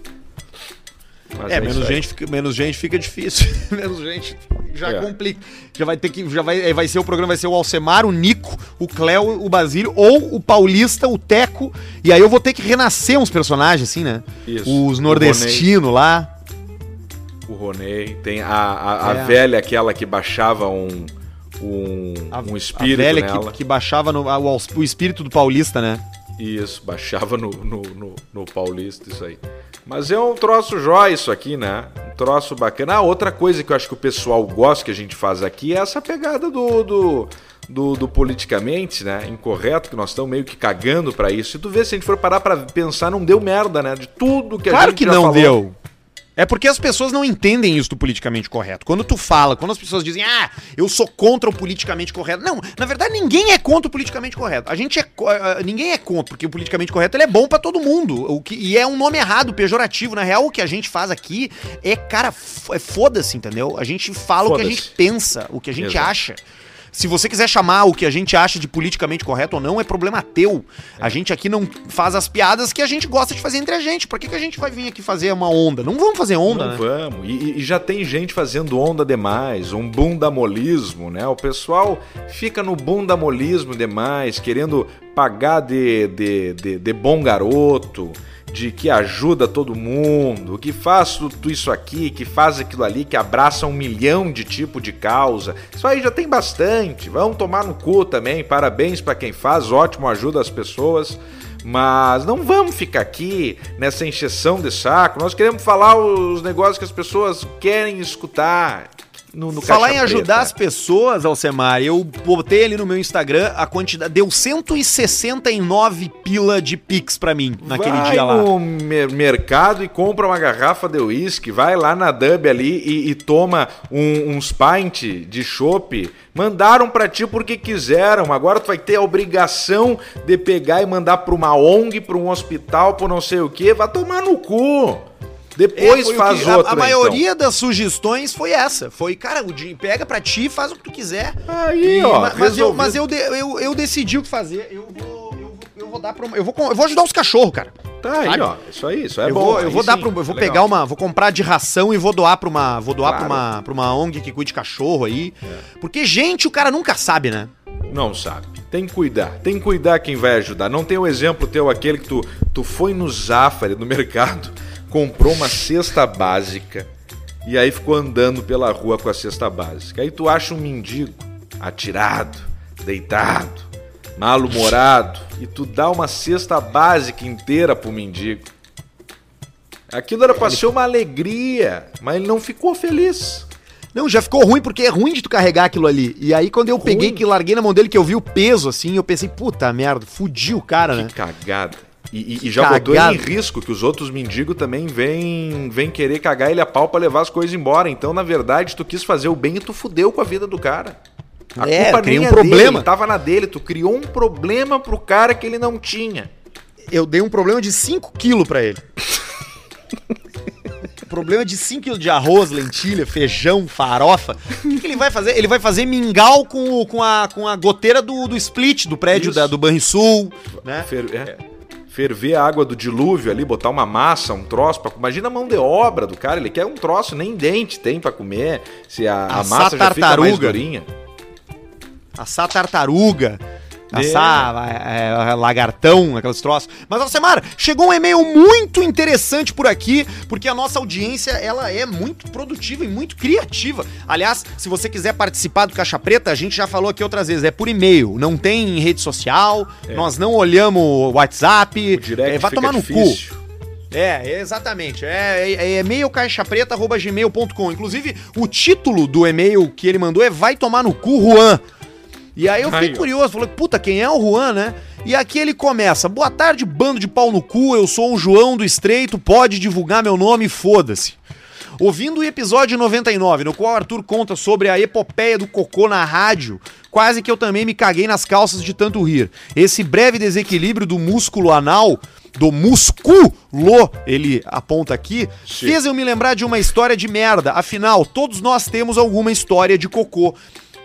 S1: Mas é, é menos gente, fica, menos gente fica difícil. menos gente já é. complica. Já vai ter que. Já vai, é, vai ser o programa, vai ser o Alcemar, o Nico, o Cléo, o Basílio, ou o Paulista, o Teco. E aí eu vou ter que renascer uns personagens, assim, né? Isso. Os nordestinos lá.
S2: O Ronei. Tem a, a, a é. velha, aquela que baixava um. Um,
S1: a, um espírito. A velha que, que, baixava no, o, o espírito do Paulista, né?
S2: Isso, baixava no, no, no, no Paulista, isso aí. Mas é um troço jóia isso aqui, né? Um troço bacana. Ah, outra coisa que eu acho que o pessoal gosta que a gente faz aqui é essa pegada do, do, do, do politicamente, né? Incorreto, que nós estamos meio que cagando para isso. E tu vê, se a gente for parar pra pensar, não deu merda, né? De tudo que a
S1: claro
S2: gente
S1: que não falou. deu. É porque as pessoas não entendem isso do politicamente correto. Quando tu fala, quando as pessoas dizem, ah, eu sou contra o politicamente correto. Não, na verdade ninguém é contra o politicamente correto. A gente é. Uh, ninguém é contra, porque o politicamente correto ele é bom para todo mundo. O que, e é um nome errado, pejorativo. Na real, o que a gente faz aqui é, cara, é foda-se, entendeu? A gente fala o que a gente pensa, o que a gente Exato. acha. Se você quiser chamar o que a gente acha de politicamente correto ou não, é problema teu. A gente aqui não faz as piadas que a gente gosta de fazer entre a gente. Por que, que a gente vai vir aqui fazer uma onda? Não vamos fazer onda,
S2: não
S1: né?
S2: vamos. E, e, já tem gente fazendo onda demais, um bundamolismo, né? O pessoal fica no bundamolismo demais, querendo pagar de, de, de, de bom garoto de que ajuda todo mundo, que faz tudo isso aqui, que faz aquilo ali, que abraça um milhão de tipo de causa. Isso aí já tem bastante. Vamos tomar no cu também. Parabéns para quem faz, ótimo, ajuda as pessoas. Mas não vamos ficar aqui nessa encheção de saco. Nós queremos falar os negócios que as pessoas querem escutar.
S1: No, no Falar em ajudar preta. as pessoas, Alcemar, eu botei ali no meu Instagram a quantidade. Deu 169 pila de Pix pra mim naquele
S2: vai
S1: dia lá.
S2: no mercado e compra uma garrafa de uísque, vai lá na Dub ali e, e toma um, uns pint de chopp. Mandaram para ti porque quiseram. Agora tu vai ter a obrigação de pegar e mandar pra uma ONG, pra um hospital, pra não sei o que. Vai tomar no cu. Depois é, faz outra. A,
S1: a maioria então. das sugestões foi essa. Foi, cara, o Jim pega pra ti, faz o que tu quiser.
S2: Aí, e, ó.
S1: Mas, eu, mas eu, eu, eu, decidi o que fazer. Eu vou, eu, eu vou dar pra. Eu vou, eu vou ajudar os cachorros, cara.
S2: Tá aí, sabe? ó. Isso aí, isso é
S1: eu
S2: bom.
S1: Vou, eu vou dar pro, eu vou é pegar legal. uma, vou comprar de ração e vou doar para uma, vou doar claro. para uma, para uma ONG que cuide de cachorro aí. É. Porque gente, o cara nunca sabe, né?
S2: Não sabe. Tem que cuidar. Tem que cuidar quem vai ajudar. Não tem o um exemplo teu aquele que tu, tu foi no Zafari, no mercado comprou uma cesta básica e aí ficou andando pela rua com a cesta básica. Aí tu acha um mendigo atirado, deitado, mal-humorado e tu dá uma cesta básica inteira pro mendigo. Aquilo era pra ser uma alegria, mas ele não ficou feliz.
S1: Não, já ficou ruim porque é ruim de tu carregar aquilo ali. E aí quando eu ruim. peguei que larguei na mão dele que eu vi o peso assim, eu pensei, puta merda, fudi o cara,
S2: que
S1: né?
S2: Que cagada. E, e, já Cagado. botou ele em risco que os outros mendigos também vêm vem querer cagar ele a pau pra levar as coisas embora. Então, na verdade, tu quis fazer o bem e tu fudeu com a vida do cara.
S1: A é, culpa nem um é problema. Dele,
S2: tava na dele. Tu criou um problema pro cara que ele não tinha.
S1: Eu dei um problema de 5 quilos pra ele. problema de 5 kg de arroz, lentilha, feijão, farofa. O que, que, ele vai fazer? Ele vai fazer mingau com, com, a, com a goteira do, do split, do prédio da, do Banrisul. Né? Fer
S2: é. Ferver a água do dilúvio ali, botar uma massa, um troço. Pra... Imagina a mão de obra do cara, ele quer um troço, nem dente tem para comer, se a, a massa já fica mais durinha.
S1: Assar tartaruga. Caçar, é, é, lagartão, aqueles troços. Mas, Alcemar, chegou um e-mail muito interessante por aqui, porque a nossa audiência, ela é muito produtiva e muito criativa. Aliás, se você quiser participar do Caixa Preta, a gente já falou aqui outras vezes, é por e-mail, não tem rede social, é. nós não olhamos WhatsApp,
S2: é, vai tomar no difícil.
S1: cu. É, exatamente. É, é, é e-mail caixapreta.gmail.com. Inclusive, o título do e-mail que ele mandou é Vai Tomar no Cu, Juan. E aí eu fiquei curioso, falei, puta, quem é o Juan, né? E aqui ele começa: Boa tarde, bando de pau no cu, eu sou um João do Estreito, pode divulgar meu nome, foda-se. Ouvindo o episódio 99, no qual Arthur conta sobre a epopeia do cocô na rádio, quase que eu também me caguei nas calças de tanto rir. Esse breve desequilíbrio do músculo anal do músculo, ele aponta aqui, Sim. fez eu me lembrar de uma história de merda. Afinal, todos nós temos alguma história de cocô.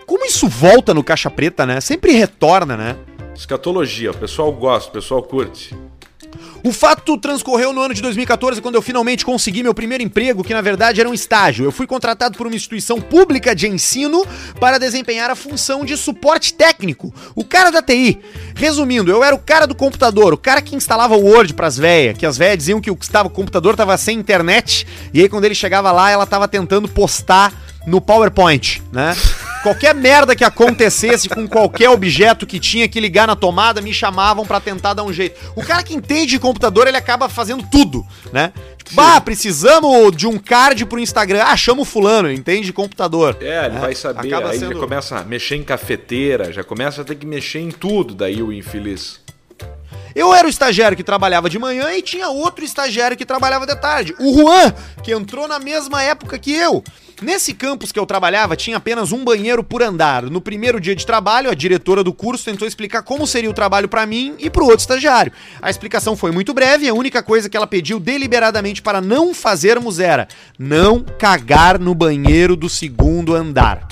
S1: Como isso volta no Caixa Preta, né? Sempre retorna, né?
S2: Escatologia, o pessoal gosta, o pessoal curte.
S1: O fato transcorreu no ano de 2014, quando eu finalmente consegui meu primeiro emprego, que na verdade era um estágio. Eu fui contratado por uma instituição pública de ensino para desempenhar a função de suporte técnico, o cara da TI. Resumindo, eu era o cara do computador, o cara que instalava o Word pras velhas, que as velhas diziam que o, estava, o computador estava sem internet, e aí quando ele chegava lá, ela estava tentando postar no PowerPoint, né? Qualquer merda que acontecesse com qualquer objeto que tinha que ligar na tomada, me chamavam para tentar dar um jeito. O cara que entende de computador, ele acaba fazendo tudo, né? Tipo, bah, precisamos de um card pro Instagram. Ah, chama o fulano, entende de computador.
S2: É, ele vai saber,
S1: Acaba
S2: aí
S1: sendo-
S2: já começa a mexer em cafeteira, já começa a ter que mexer em tudo, daí o infeliz.
S1: Eu era o estagiário que trabalhava de manhã e tinha outro estagiário que trabalhava de tarde. O Juan, que entrou na mesma época que eu. Nesse campus que eu trabalhava, tinha apenas um banheiro por andar. No primeiro dia de trabalho, a diretora do curso tentou explicar como seria o trabalho pra mim e pro outro estagiário. A explicação foi muito breve e a única coisa que ela pediu deliberadamente para não fazermos era não cagar no banheiro do segundo andar.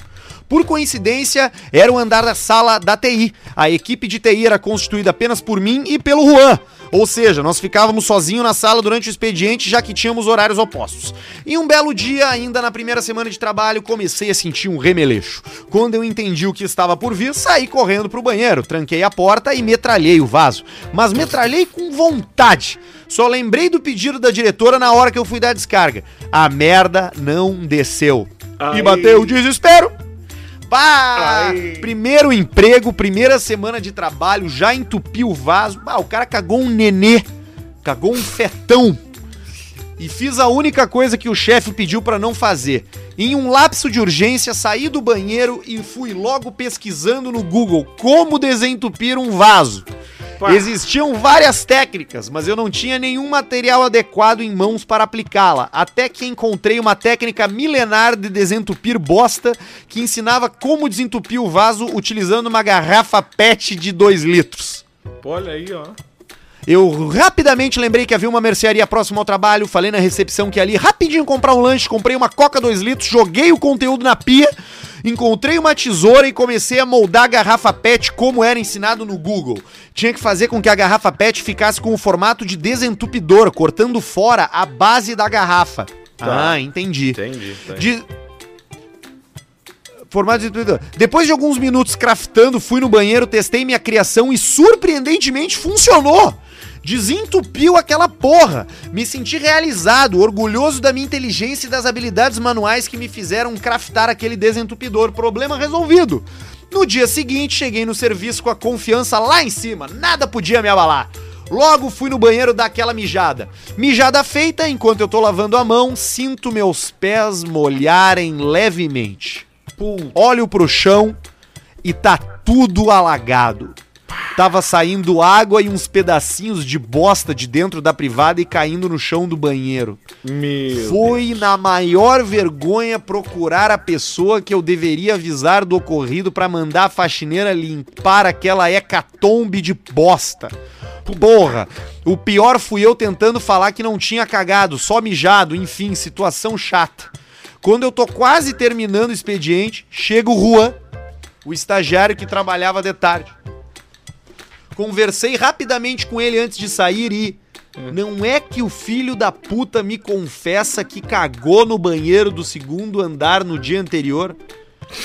S1: Por coincidência, era o andar da sala da TI. A equipe de TI era constituída apenas por mim e pelo Juan. Ou seja, nós ficávamos sozinhos na sala durante o expediente, já que tínhamos horários opostos. E um belo dia, ainda na primeira semana de trabalho, comecei a sentir um remeleixo. Quando eu entendi o que estava por vir, saí correndo pro banheiro, tranquei a porta e metralhei o vaso. Mas metralhei com vontade. Só lembrei do pedido da diretora na hora que eu fui dar a descarga. A merda não desceu. E
S2: Ai.
S1: bateu o desespero. Pá!
S2: Ai.
S1: Primeiro emprego, primeira semana de trabalho, já entupiu o vaso. Ah, o cara cagou um nenê, cagou um fetão. E fiz a única coisa que o chefe pediu pra não fazer. Em um lapso de urgência, saí do banheiro e fui logo pesquisando no Google como desentupir um vaso. Existiam várias técnicas, mas eu não tinha nenhum material adequado em mãos para aplicá-la. Até que encontrei uma técnica milenar de desentupir bosta que ensinava como desentupir o vaso utilizando uma garrafa PET de 2 litros.
S2: Olha aí, ó.
S1: Eu rapidamente lembrei que havia uma mercearia próxima ao trabalho, falei na recepção que ali rapidinho comprar um lanche, comprei uma coca 2 litros, joguei o conteúdo na pia, encontrei uma tesoura e comecei a moldar a garrafa PET como era ensinado no Google. Tinha que fazer com que a garrafa PET ficasse com o formato de desentupidor, cortando fora a base da garrafa.
S2: Tá.
S1: Ah, entendi.
S2: Entendi. entendi.
S1: De... Formato de desentupidor. Depois de alguns minutos craftando, fui no banheiro, testei minha criação e surpreendentemente funcionou. Desentupiu aquela porra. Me senti realizado, orgulhoso da minha inteligência e das habilidades manuais que me fizeram craftar aquele desentupidor. Problema resolvido. No dia seguinte, cheguei no serviço com a confiança lá em cima. Nada podia me abalar. Logo fui no banheiro dar aquela mijada. Mijada feita, enquanto eu tô lavando a mão, sinto meus pés molharem levemente. Olho pro chão e tá tudo alagado. Tava saindo água e uns pedacinhos de bosta de dentro da privada e caindo no chão do banheiro.
S2: Meu
S1: Fui na maior vergonha procurar a pessoa que eu deveria avisar do ocorrido pra mandar a faxineira limpar aquela hecatombe de bosta. Porra, o pior fui eu tentando falar que não tinha cagado, só mijado, enfim, situação chata. Quando eu tô quase terminando o expediente, chega o Juan, o estagiário que trabalhava de tarde. Conversei rapidamente com ele antes de sair e. Não é que o filho da puta me confessa que cagou no banheiro do segundo andar no dia anterior?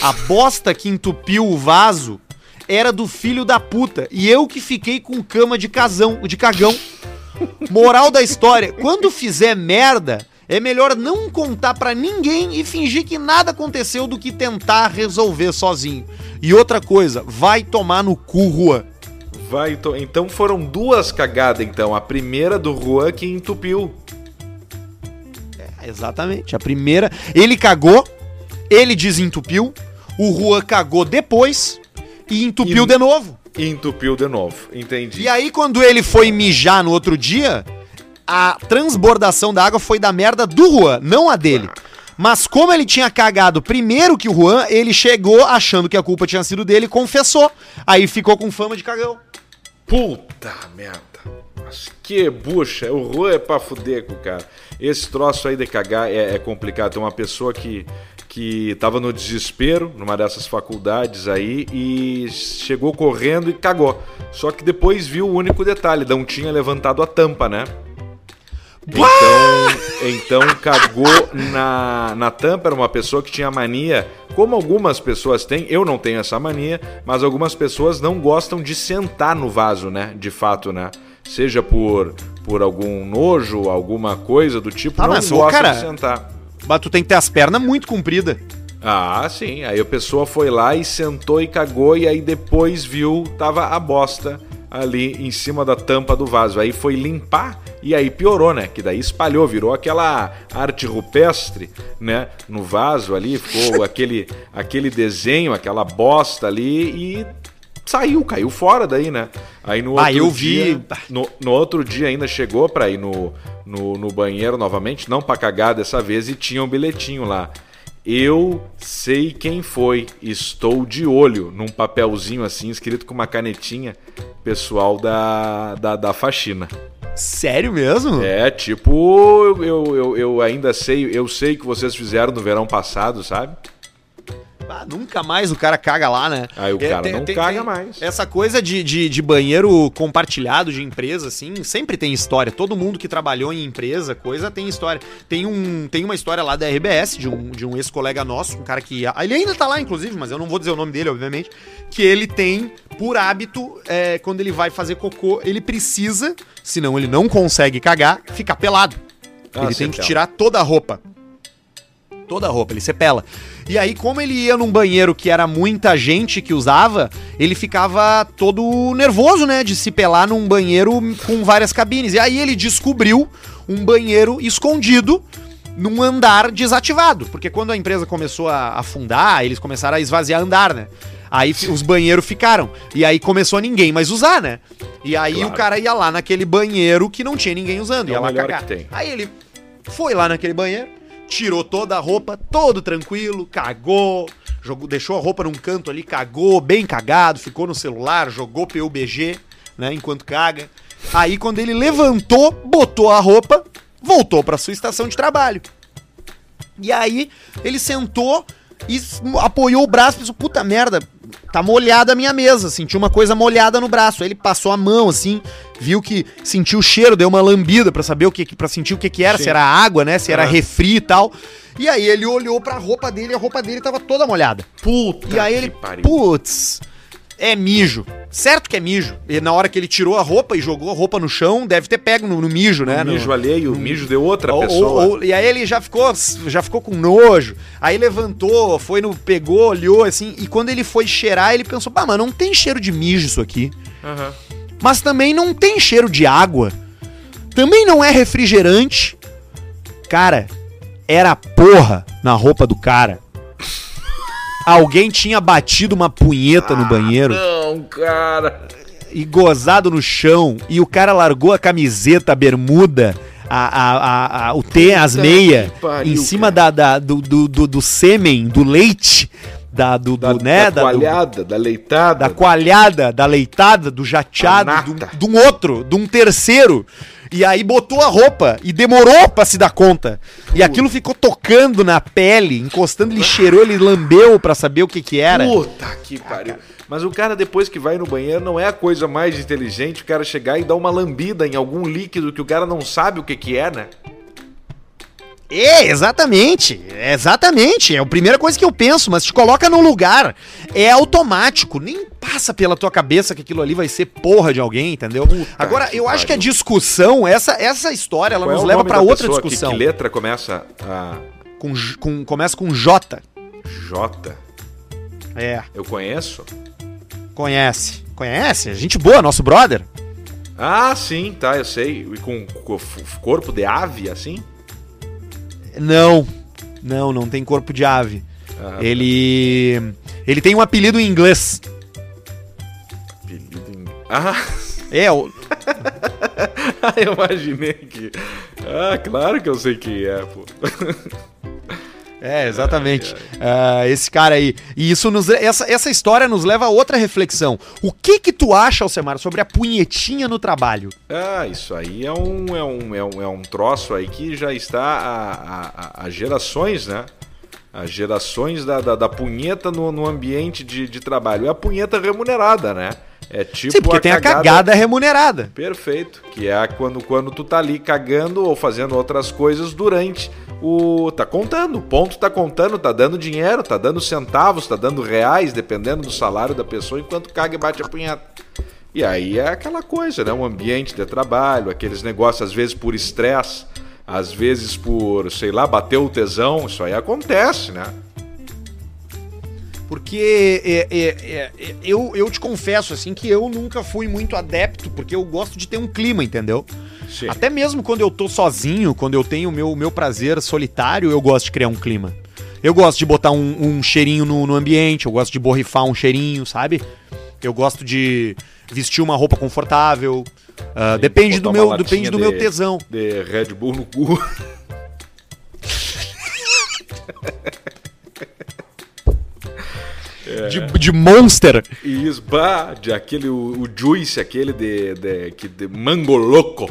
S1: A bosta que entupiu o vaso era do filho da puta e eu que fiquei com cama de casão, de cagão. Moral da história: quando fizer merda, é melhor não contar pra ninguém e fingir que nada aconteceu do que tentar resolver sozinho. E outra coisa, vai tomar no cu, Juan.
S2: Vai, to- então foram duas cagadas, então. A primeira do Juan que entupiu.
S1: Exatamente. A primeira, ele cagou, ele desentupiu, o Juan cagou depois e entupiu
S2: E-
S1: de novo.
S2: E entupiu de novo. Entendi.
S1: E aí, quando ele foi mijar no outro dia, a transbordação da água foi da merda do Juan, não a dele. Mas como ele tinha cagado primeiro que o Juan, ele chegou achando que a culpa tinha sido dele e confessou. Aí ficou com fama de cagão.
S2: Puta merda. Mas que bucha. O Juan é pra fuder com o cara. Esse troço aí de cagar é, é complicado. Tem uma pessoa que, que estava no desespero numa dessas faculdades aí e chegou correndo e cagou. Só que depois viu o único detalhe, não tinha levantado a tampa, né? Então, então cagou na, na tampa, era uma pessoa que tinha mania, como algumas pessoas têm, eu não tenho essa mania, mas algumas pessoas não gostam de sentar no vaso, né? De fato, né? Seja por, por algum nojo, alguma coisa do tipo,
S1: Ah,
S2: não
S1: mas,
S2: gostam
S1: cara,
S2: de sentar.
S1: Mas tu tem que ter as pernas muito compridas.
S2: Ah, sim. Aí a pessoa foi lá e sentou e cagou, e aí depois viu, tava a bosta ali em cima da tampa do vaso. Aí foi limpar e aí piorou, né? Que daí espalhou, virou aquela arte rupestre, né? No vaso ali, ficou aquele, aquele desenho, aquela bosta ali e saiu, caiu fora daí, né? Aí no
S1: Ah,
S2: outro
S1: eu vi.
S2: dia, no, no outro dia ainda chegou pra ir no, no, no banheiro novamente, não pra cagar dessa vez, e tinha um bilhetinho lá. Eu sei quem foi, estou de olho num papelzinho assim, escrito com uma canetinha, pessoal da, da, da faxina.
S1: Sério mesmo?
S2: É, tipo, eu, eu, eu, eu ainda sei, eu sei que vocês fizeram no verão passado, sabe?
S1: Ah, nunca mais o cara caga lá, né?
S2: Aí o
S1: É,
S2: cara
S1: tem-
S2: não
S1: tem-
S2: caga
S1: tem-
S2: mais.
S1: Essa coisa de, de, de banheiro compartilhado de empresa, assim, sempre tem história. Todo mundo que trabalhou em empresa, coisa, tem história. Tem, um, tem uma história lá da RBS, de um, de um ex-colega nosso, um cara que. Ele ainda tá lá, inclusive, mas eu não vou dizer o nome dele, obviamente. Que ele tem, por hábito, é, quando ele vai fazer cocô, ele precisa, senão ele não consegue cagar, ficar pelado.
S2: Ah,
S1: ele tem que
S2: pela.
S1: tirar toda a roupa. Toda a roupa, ele se pela. E aí, como ele ia num banheiro que era muita gente que usava, ele ficava todo nervoso, né? De se pelar num banheiro com várias cabines. E aí ele descobriu um banheiro escondido num andar desativado. Porque quando a empresa começou a afundar, eles começaram a esvaziar andar, né? Aí os banheiros ficaram. E aí começou ninguém mais usar, né? E aí
S2: Claro.
S1: o cara ia lá naquele banheiro que não tinha ninguém usando.
S2: É
S1: ia lá cagar. Aí ele foi lá naquele banheiro, tirou toda a roupa, todo tranquilo, cagou, jogou, deixou a roupa num canto ali, cagou, bem cagado, ficou no celular, jogou PUBG, né, enquanto caga. Aí quando ele levantou, botou a roupa, voltou pra sua estação de trabalho. E aí ele sentou e apoiou o braço pensou, puta merda, tá molhada a minha mesa, sentiu uma coisa molhada no braço. Aí ele passou a mão assim, viu que sentiu o cheiro, deu uma lambida pra saber o que para sentir o que que era,
S2: Sim.
S1: se era água, né, se era
S2: Ah.
S1: refri e tal. E aí ele olhou pra roupa dele, e a roupa dele tava toda molhada.
S2: Puta
S1: E aí ele, putz, é mijo. Certo que é mijo. E na hora que ele tirou a roupa e jogou a roupa no chão, deve ter pego no, no mijo, né? No-
S2: mijo alheio, o mijo de outra
S1: ou-
S2: pessoa.
S1: ou- e aí ele já ficou, já ficou com nojo. Aí levantou, foi no. pegou, olhou assim. E quando ele foi cheirar, ele pensou: pá, mas não tem cheiro de mijo isso aqui.
S2: Aham.
S1: Mas também não tem cheiro de água. Também não é refrigerante. Cara, era porra na roupa do cara. Alguém tinha batido uma punheta no banheiro.
S2: Não, cara.
S1: e gozado no chão. E o cara largou a camiseta, a bermuda, a, a, a, o T, as meias em cima da, da- do, do, do, do sêmen, do leite, da, do,
S2: Da,
S1: do, né,
S2: da
S1: da, do-
S2: coalhada, da leitada.
S1: da coalhada, da leitada, do jateado, de um- outro, de um terceiro. E aí botou a roupa e demorou pra se dar conta. E aquilo ficou tocando na pele, encostando, ele cheirou, ele lambeu pra saber o que que era.
S2: Puta que pariu. Mas o cara, depois que vai no banheiro, não é a coisa mais inteligente o cara chegar e dar uma lambida em algum líquido que o cara não sabe o que, que é, né?
S1: É, exatamente. é Exatamente. É a primeira coisa que eu penso, mas te coloca no lugar. É automático. Nem passa pela tua cabeça que aquilo ali vai ser porra de alguém, entendeu? Agora,
S2: que
S1: eu acho que a discussão, essa, essa história, ela
S2: Qual é
S1: nos
S2: o
S1: leva
S2: da
S1: outra
S2: pessoa? Que-
S1: discussão.
S2: Que, letra começa a
S1: Com, com- começa com J.
S2: J?
S1: É,
S2: Eu conheço?
S1: conhece. Conhece? Gente boa, nosso brother.
S2: Ah, sim, tá, eu sei. E com, com corpo de ave, assim?
S1: Não. Não, não tem corpo de ave.
S2: Ah,
S1: Ele. Ele tem um apelido em inglês.
S2: apelido em- Ah,
S1: É, o,
S2: eu imaginei que. Ah, claro que eu sei quem é, pô.
S1: É, exatamente. Ah, esse cara aí. E isso nos, essa, essa história nos leva a outra reflexão. O que que tu acha, Alcemar, sobre a punhetinha no trabalho?
S2: Ah, isso aí é um, é um, é um, é um troço aí que já está há- há- há gerações, né? As gerações da, da, da punheta no, no ambiente de, de trabalho. É a punheta remunerada, né? É tipo
S1: Sim, porque tem a cagada remunerada.
S2: Perfeito. Que é quando, quando tu tá ali cagando ou fazendo outras coisas durante o. Tá contando. O ponto tá contando, tá dando dinheiro, tá dando centavos, tá dando reais, dependendo do salário da pessoa, enquanto caga e bate a punheta. E aí é aquela coisa, né? Um ambiente de trabalho, aqueles negócios, às vezes por estresse, às vezes por, sei lá, bater o tesão. Isso aí acontece, né?
S1: Porque é, é, é, é, eu, eu te confesso, assim, que eu nunca fui muito adepto, porque eu gosto de ter um clima, entendeu? Sim. Até mesmo quando eu tô sozinho, quando eu tenho o meu, meu prazer solitário, eu gosto de criar um clima. Eu gosto de botar um, um cheirinho no, no ambiente, eu gosto de borrifar um cheirinho, sabe? Eu gosto de vestir uma roupa confortável. Uh, depende do meu, depende do de, meu tesão.
S2: De Red Bull no cu.
S1: de, de Monster.
S2: Isso, bah, de aquele, o, o Juice, aquele de, de, de, de Mango Loco.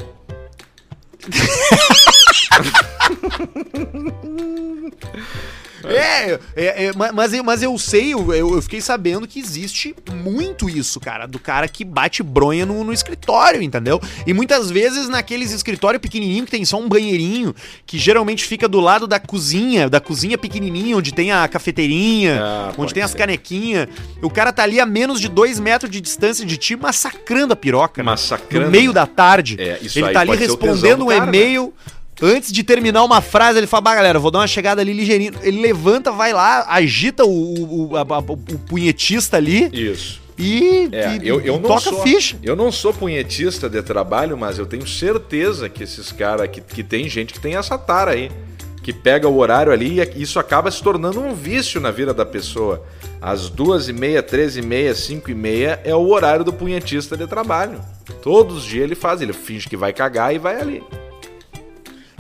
S1: É, é, é, mas, mas eu sei, eu, eu fiquei sabendo que existe muito isso, cara, do cara que bate bronha no, no escritório, entendeu? E muitas vezes naqueles escritórios pequenininho que tem só um banheirinho, que geralmente fica do lado da cozinha, da cozinha pequenininha, onde tem a cafeteirinha, ah, onde tem as canequinhas. O cara tá ali a menos de dois metros de distância de ti, massacrando a piroca.
S2: Né? Massacrando.
S1: No meio da tarde. É, Ele tá ali respondendo um e-mail. Né? Antes de terminar uma frase, ele fala: Bah, galera, vou dar uma chegada ali ligeirinho. Ele levanta, vai lá, agita o, o, a, a, o punhetista ali.
S2: Isso.
S1: E,
S2: é,
S1: e,
S2: eu, eu toca sou, ficha. Eu não sou punhetista de trabalho, mas eu tenho certeza que esses caras, que, que tem gente que tem essa tara aí, que pega o horário ali e isso acaba se tornando um vício na vida da pessoa. Às duas e meia, três e meia, cinco e meia é o horário do punhetista de trabalho. Todos os dias ele faz, ele finge que vai cagar e vai ali.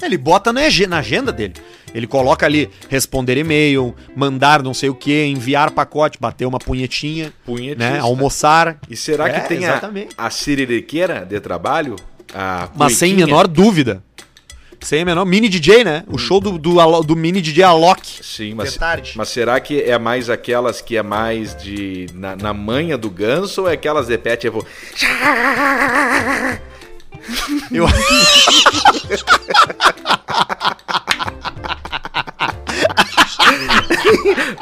S1: Ele bota na agenda dele. Ele coloca ali responder e-mail, mandar não sei o que, enviar pacote, bater uma punhetinha, né? Almoçar.
S2: E será que é, tem exatamente. a, a siririqueira de trabalho?
S1: A Mas sem menor dúvida. Sem menor. Mini DJ, né? O hum. show do, do, do, mini DJ Alok.
S2: Sim, mas, mas será que é mais aquelas que é mais de. na, na manha do ganso ou é aquelas de pet? Eu vou. Eu...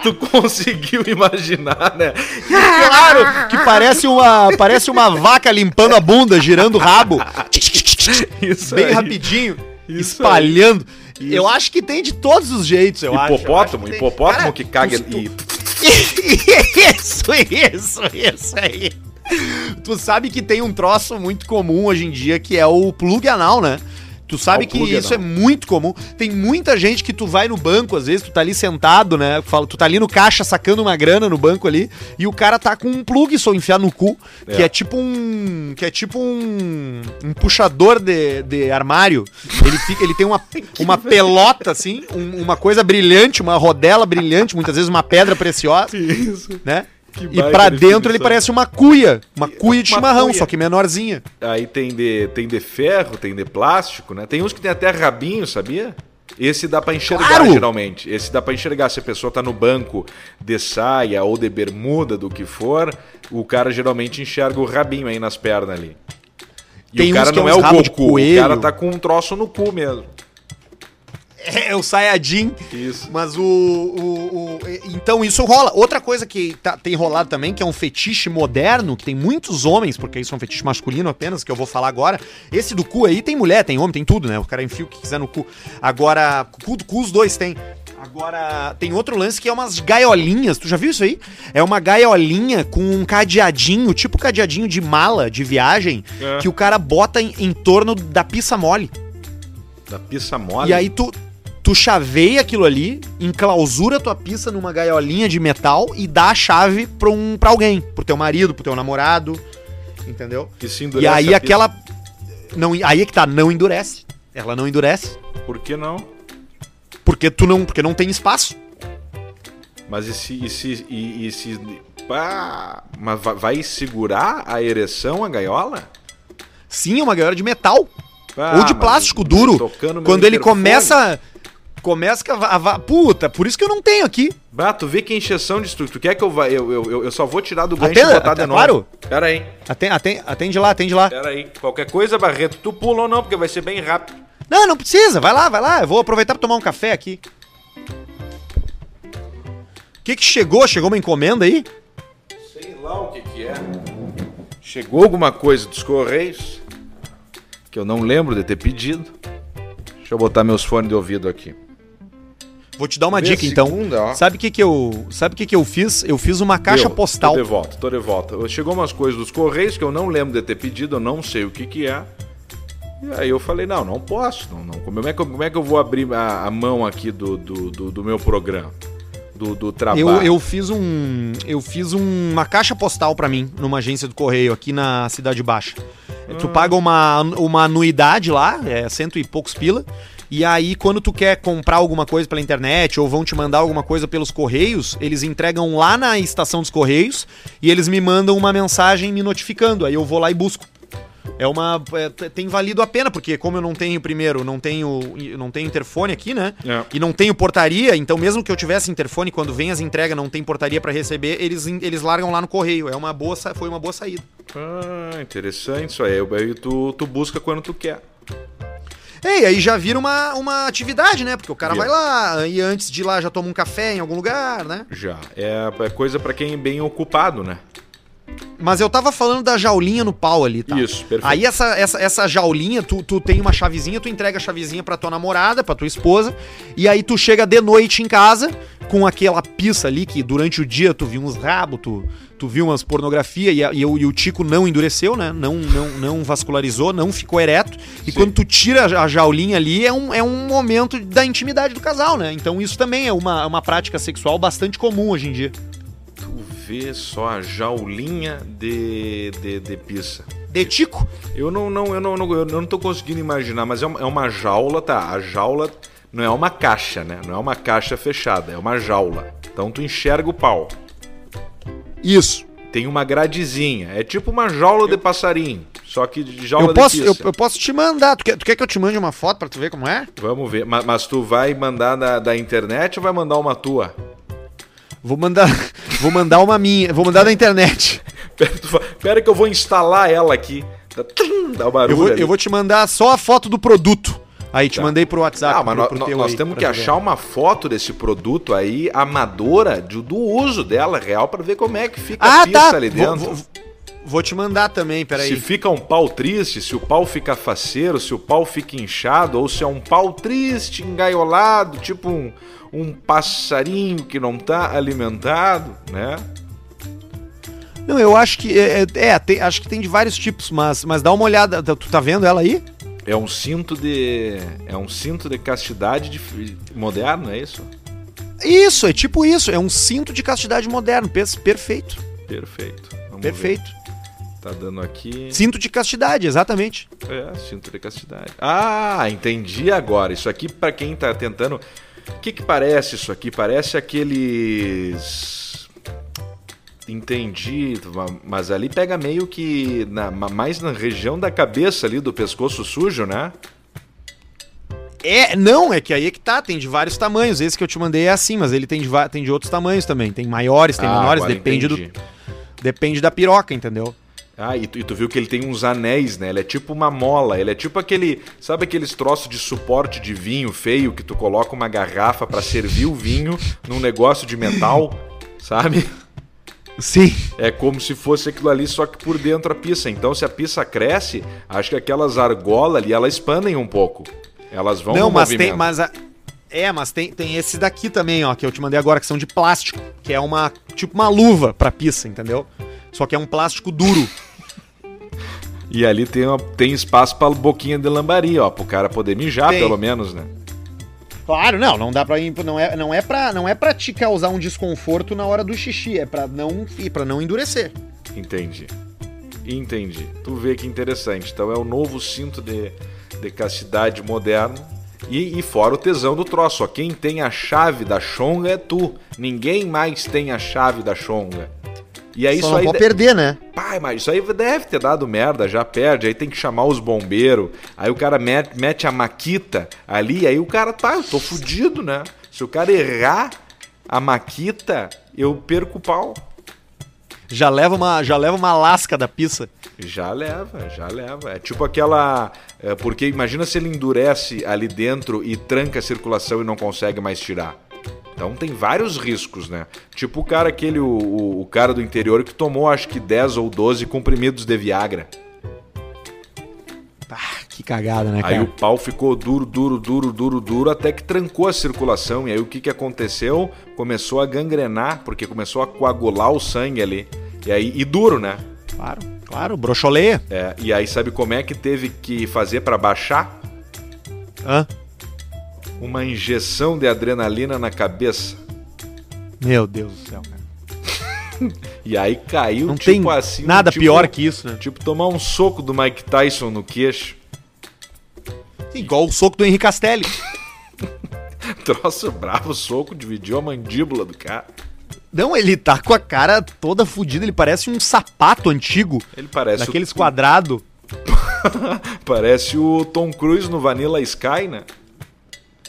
S2: tu conseguiu imaginar, né?
S1: Claro, que parece uma, parece uma vaca limpando a bunda, girando o rabo. Isso Bem aí. rapidinho, Isso espalhando. Isso. Eu acho que tem de todos os jeitos, eu
S2: hipopótamo,
S1: acho.
S2: Hipopótamo, hipopótamo que caga e...
S1: isso, isso, isso aí tu sabe que tem um troço muito comum hoje em dia que é o plug anal, né? Tu sabe oh, que isso é muito comum. Tem muita gente que tu vai no banco, às vezes, tu tá ali sentado, né? Tu tá ali no caixa sacando uma grana no banco ali, e o cara tá com um plug só enfiar no cu, é. que é tipo um. que é tipo um. um puxador de, de armário. Ele, fica, ele tem uma, uma pelota, assim, um, uma coisa brilhante, uma rodela brilhante, muitas vezes uma pedra preciosa. Isso. Né? E pra dentro ele parece uma cuia. Uma cuia de uma chimarrão, cuia. só que menorzinha.
S2: Aí tem de, tem de ferro, tem de plástico, né? Tem uns que tem até rabinho, sabia? Esse dá para enxergar claro. geralmente. Esse dá para enxergar se a pessoa tá no banco de saia ou de bermuda, do que for, o cara geralmente enxerga o rabinho aí nas pernas ali. E Tem o cara não é, é o Goku, o cara tá com um troço no cu mesmo.
S1: É, o Sayajin. Isso. Mas o, o, o, Então isso rola. Outra coisa que tá, tem rolado também, que é um fetiche moderno, que tem muitos homens, porque isso é um fetiche masculino apenas, que eu vou falar agora. Esse do cu aí tem mulher, tem homem, tem tudo, né? O cara enfia o que quiser no cu. Agora, cu, cu os dois tem. Agora, tem outro lance que é umas gaiolinhas. Tu já viu isso aí? É uma gaiolinha com um cadeadinho, tipo cadeadinho de mala de viagem, é. que o cara bota em, em torno da pista mole.
S2: Da pista mole?
S1: E aí tu, tu chaveia aquilo ali, enclausura tua pista numa gaiolinha de metal e dá a chave pra, um, pra alguém, pro teu marido, pro teu namorado, entendeu?
S2: E,
S1: e aí aquela. Não, aí é que tá, não endurece. Ela não endurece.
S2: Por que não?
S1: Porque tu não. Porque não tem espaço.
S2: Mas e se. E se, e, e se ah, mas vai segurar a ereção, a gaiola?
S1: Sim, é uma gaiola de metal. Ah, ou de plástico duro. Quando ele começa começa a, a va- Puta, por isso que eu não tenho aqui.
S2: Bah, tu vê que é encheção de estrutura. Tu quer que eu vá. Eu, eu, eu, só vou tirar do gancho
S1: Atenda,
S2: e botar de novo.
S1: claro.
S2: Pera aí,
S1: Atende, atende, atende lá, atende lá.
S2: pera aí. Qualquer coisa, Barreto, tu pula ou não, porque vai ser bem rápido.
S1: Não, não precisa. Vai lá, vai lá. Eu vou aproveitar pra tomar um café aqui. O que que chegou? Chegou uma encomenda aí?
S2: Sei lá o que que é. Chegou alguma coisa dos Correios que eu não lembro de ter pedido. Deixa eu botar meus fones de ouvido aqui.
S1: Vou te dar uma
S2: Vê
S1: dica então.
S2: segunda.
S1: Sabe o que que eu, sabe que que eu fiz? Eu fiz uma caixa
S2: Deu,
S1: postal.
S2: Tô de volta, tô de volta. Chegou umas coisas dos Correios que eu não lembro de ter pedido, eu não sei o que que é. E aí eu falei, não, não posso. Não, não. Como, é que, eu- como é que eu vou abrir a, a mão aqui do, do, do, do meu programa? Do, do trabalho.
S1: Eu, eu fiz um, eu fiz um- uma caixa postal pra mim numa agência do correio aqui na Cidade Baixa. Tu paga uma, uma anuidade lá, é cento e poucos pila. E aí, quando tu quer comprar alguma coisa pela internet ou vão te mandar alguma coisa pelos correios, eles entregam lá na estação dos correios e eles me mandam uma mensagem me notificando. Aí eu vou lá e busco. É uma. é, tem valido a pena, porque como eu não tenho, primeiro, não tenho, não tenho interfone aqui, né?
S2: É.
S1: E não tenho portaria, então mesmo que eu tivesse interfone, quando vem as entregas, não tem portaria pra receber, eles, eles largam lá no correio. É uma boa, foi uma boa saída.
S2: Ah, interessante isso aí. Aí tu, tu busca quando tu quer.
S1: É, e aí já vira uma, uma atividade, né? Porque o cara
S2: Vira.
S1: vai lá e antes de ir lá já toma um café em algum lugar, né?
S2: Já. É, é coisa pra quem é bem ocupado, né?
S1: Mas eu tava falando da jaulinha no pau ali, tá?
S2: Isso, perfeito.
S1: Aí essa, essa, essa jaulinha, tu, tu tem uma chavezinha, tu entrega a chavezinha pra tua namorada, pra tua esposa, e aí tu chega de noite em casa com aquela pista ali que durante o dia tu viu uns rabos, tu, tu viu umas pornografia e, a- e o, e o tico não endureceu, né? Não, não, não vascularizou, não ficou ereto. E
S2: Sim.
S1: quando tu tira a- jaulinha ali, é um, é um momento da intimidade do casal, né? Então isso também é uma, uma prática sexual bastante comum hoje em dia.
S2: Tu vê só a jaulinha de, de, de pizza.
S1: De tico?
S2: Eu não, não, eu não, não, eu não tô conseguindo imaginar, mas é uma, é uma jaula, tá? A jaula não é uma caixa, né? Não é uma caixa fechada, é uma jaula. Então tu enxerga o pau.
S1: Isso.
S2: Tem uma gradezinha. É tipo uma jaula de passarinho. Só que de jaula
S1: Eu posso,
S2: de
S1: eu,
S2: pizza.
S1: eu posso te mandar. Tu quer, tu quer que eu te mande uma foto pra tu ver como é?
S2: Vamos ver. Ma- Mas, tu vai mandar da, da internet ou vai mandar uma tua?
S1: Vou mandar, vou mandar uma minha, vou mandar da internet.
S2: Pera, que eu vou instalar ela aqui. Dá, tum, dá o barulho
S1: Eu vou, eu vou te mandar só a foto do produto. Aí te
S2: Tá.
S1: mandei pro WhatsApp.
S2: Ah, mas
S1: pro- pro
S2: nós
S1: aí,
S2: temos que
S1: ver.
S2: achar uma foto desse produto aí, amadora, de- do uso dela real, pra ver como é que fica a
S1: Ah,
S2: pista
S1: tá.
S2: ali
S1: Vou,
S2: dentro.
S1: vou- vou te mandar também,
S2: Se
S1: peraí.
S2: fica um pau triste, se o pau fica faceiro, se o pau fica inchado, ou se é um pau triste, engaiolado, tipo um, um passarinho que não tá alimentado, né?
S1: Não, eu acho que. É, é, é, tem- acho que tem de vários tipos, mas, mas dá uma olhada. Tu tá vendo ela aí?
S2: É um cinto de. É um cinto de castidade de, moderno, é isso?
S1: Isso, é tipo isso. É um cinto de castidade moderno. Perfeito.
S2: Perfeito. Vamos
S1: Perfeito.
S2: ver. Tá dando aqui.
S1: Cinto de castidade, exatamente.
S2: É, cinto de castidade. Ah, entendi agora. Isso aqui, pra quem tá tentando. O que que parece isso aqui? Parece aqueles. Entendi, mas ali pega meio que na- mais na região da cabeça ali do pescoço sujo, né?
S1: É, não, é que aí é que tá, tem de vários tamanhos. Esse que eu te mandei é assim, mas ele tem de, tem de outros tamanhos também. Tem maiores, tem
S2: Ah,
S1: menores, depende
S2: entendi.
S1: do depende da piroca, entendeu?
S2: Ah, e tu, e tu viu que ele tem uns anéis, né? Ele é tipo uma mola, ele é tipo aquele, sabe aqueles troços de suporte de vinho feio que tu coloca uma garrafa pra servir o vinho num negócio de metal, sabe?
S1: Sim.
S2: É como se fosse aquilo ali, só que por dentro a pizza. Então, se a pizza cresce, acho que aquelas argolas ali, elas expandem um pouco. Elas vão
S1: Não, mas tem,
S2: movimento.
S1: mas a- é, mas tem, tem esse daqui também, ó, que eu te mandei agora, que são de plástico, que é uma tipo uma luva pra pizza, entendeu? Só que é um plástico duro.
S2: E ali tem, uma- tem espaço pra boquinha de lambaria, ó, pro cara poder mijar,
S1: Tem.
S2: pelo menos, né?
S1: Claro, não, não dá para não é não é para não é para te causar um desconforto na hora do xixi, é pra não e para não endurecer.
S2: Entendi. Entendi. Tu vê que interessante. Então é o novo cinto de, de castidade moderno. E, e fora o tesão do troço. Ó, quem tem a chave da chonga é tu. Ninguém mais tem a chave da chonga. E aí
S1: Só
S2: isso
S1: não
S2: aí.
S1: pode
S2: de-
S1: perder, né?
S2: Pai, mas isso aí deve ter dado merda, já perde, aí tem que chamar os bombeiros, aí o cara mete, mete a maquita ali, aí o cara, tá, eu tô fudido, né? Se o cara errar a maquita, eu perco o pau.
S1: Já leva uma, já leva uma lasca da pizza.
S2: Já leva, já leva. É tipo aquela. é, porque imagina se ele endurece ali dentro e tranca a circulação e não consegue mais tirar. Então tem vários riscos, né? Tipo o cara aquele, o, o, o cara do interior que tomou acho que 10 ou 12 comprimidos de Viagra.
S1: Ah, que cagada, né,
S2: Aí
S1: cara?
S2: o pau ficou duro, duro, duro, duro, duro, até que trancou a circulação. E aí o que, que aconteceu? Começou a gangrenar, porque começou a coagular o sangue ali. E aí, e duro, né?
S1: Claro, claro, brocholeia.
S2: É, e aí sabe como é que teve que fazer pra baixar?
S1: Hã?
S2: Uma injeção de adrenalina na cabeça.
S1: Meu Deus do céu, cara.
S2: E aí caiu,
S1: Não
S2: tipo
S1: tem
S2: assim.
S1: nada
S2: tipo-
S1: pior que isso, né?
S2: Tipo tomar um soco do Mike Tyson no queixo.
S1: Igual o soco do Henrique Castelli.
S2: Troço bravo, soco, dividiu a mandíbula do cara.
S1: Não, ele tá com a cara toda fodida, ele parece um sapato antigo.
S2: Ele parece
S1: daqueles
S2: o,
S1: quadrados.
S2: Parece o Tom Cruise no Vanilla Sky, né?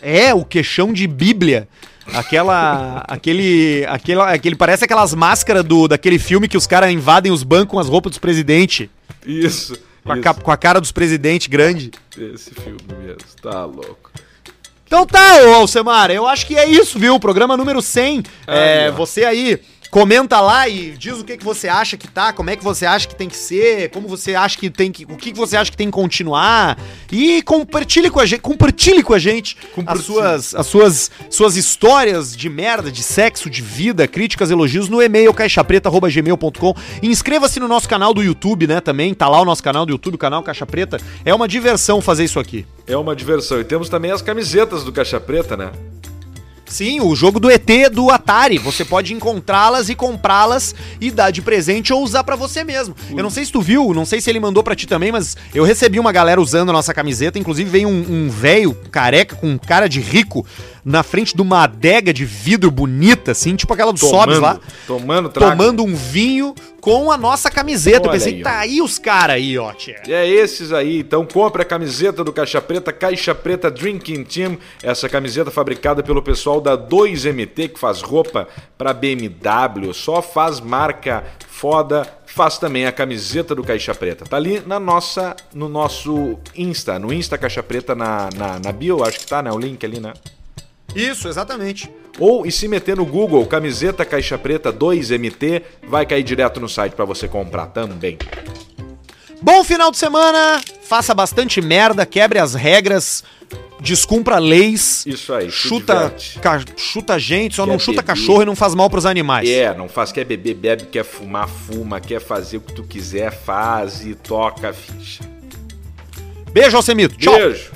S1: É, o queixão de Bíblia. Aquela. aquele. aquela aquele parece aquelas máscaras do, daquele filme que os caras invadem os bancos com as roupas dos presidentes.
S2: Isso.
S1: Com, a com a cara dos presidentes grande.
S2: Esse filme mesmo, tá louco.
S1: Então tá, ô Alcemar, eu acho que é isso, viu? Programa número 100. É, você aí comenta lá e diz o que, que você acha que tá, como é que você acha que tem que ser, como você acha que tem que. O que, que você acha que tem que continuar. E compartilhe com a gente, compartilhe com a gente as suas, as suas, suas histórias de merda, de sexo, de vida, críticas, elogios no e-mail caixapreta.gmail.com. Inscreva-se no nosso canal do YouTube, né? Também tá lá o nosso canal do YouTube, o canal Caixa Preta. É uma diversão fazer isso aqui.
S2: É uma diversão. E temos também as camisetas do Caixa Preta, né?
S1: Sim, o jogo do ET do Atari. Você pode encontrá-las e comprá-las e dar de presente ou usar pra você mesmo. Eu não sei se tu viu, não sei se ele mandou pra ti também, mas eu recebi uma galera usando a nossa camiseta. Inclusive veio um, um velho careca com cara de rico na frente de uma adega de vidro bonita, assim, tipo aquela do Sobs lá.
S2: Tomando trago.
S1: Tomando um vinho com a nossa camiseta. Eu
S2: Olha
S1: pensei,
S2: aí,
S1: tá aí os caras aí, ó, tia.
S2: E é esses aí, então compre a camiseta do Caixa Preta, Caixa Preta Drinking Team, essa camiseta fabricada pelo pessoal da 2MT que faz roupa para BMW, só faz marca foda, faz também a camiseta do Caixa Preta. Tá ali na nossa, no nosso Insta, no Insta Caixa Preta na, na, na bio, acho que tá, né? O link ali, né?
S1: Isso, exatamente.
S2: Ou e se meter no Google camiseta Caixa Preta 2MT, vai cair direto no site para você comprar também.
S1: Bom final de semana, faça bastante merda, quebre as regras, descumpra leis.
S2: Isso aí,
S1: chuta, ca- chuta gente, só
S2: Quer
S1: não chuta
S2: beber.
S1: cachorro e não faz mal pros animais.
S2: É, não faz, quer beber, bebe, quer fumar, fuma, quer fazer o que tu quiser, faz e toca a ficha.
S1: Beijo, Alcemito. Tchau.
S2: Beijo!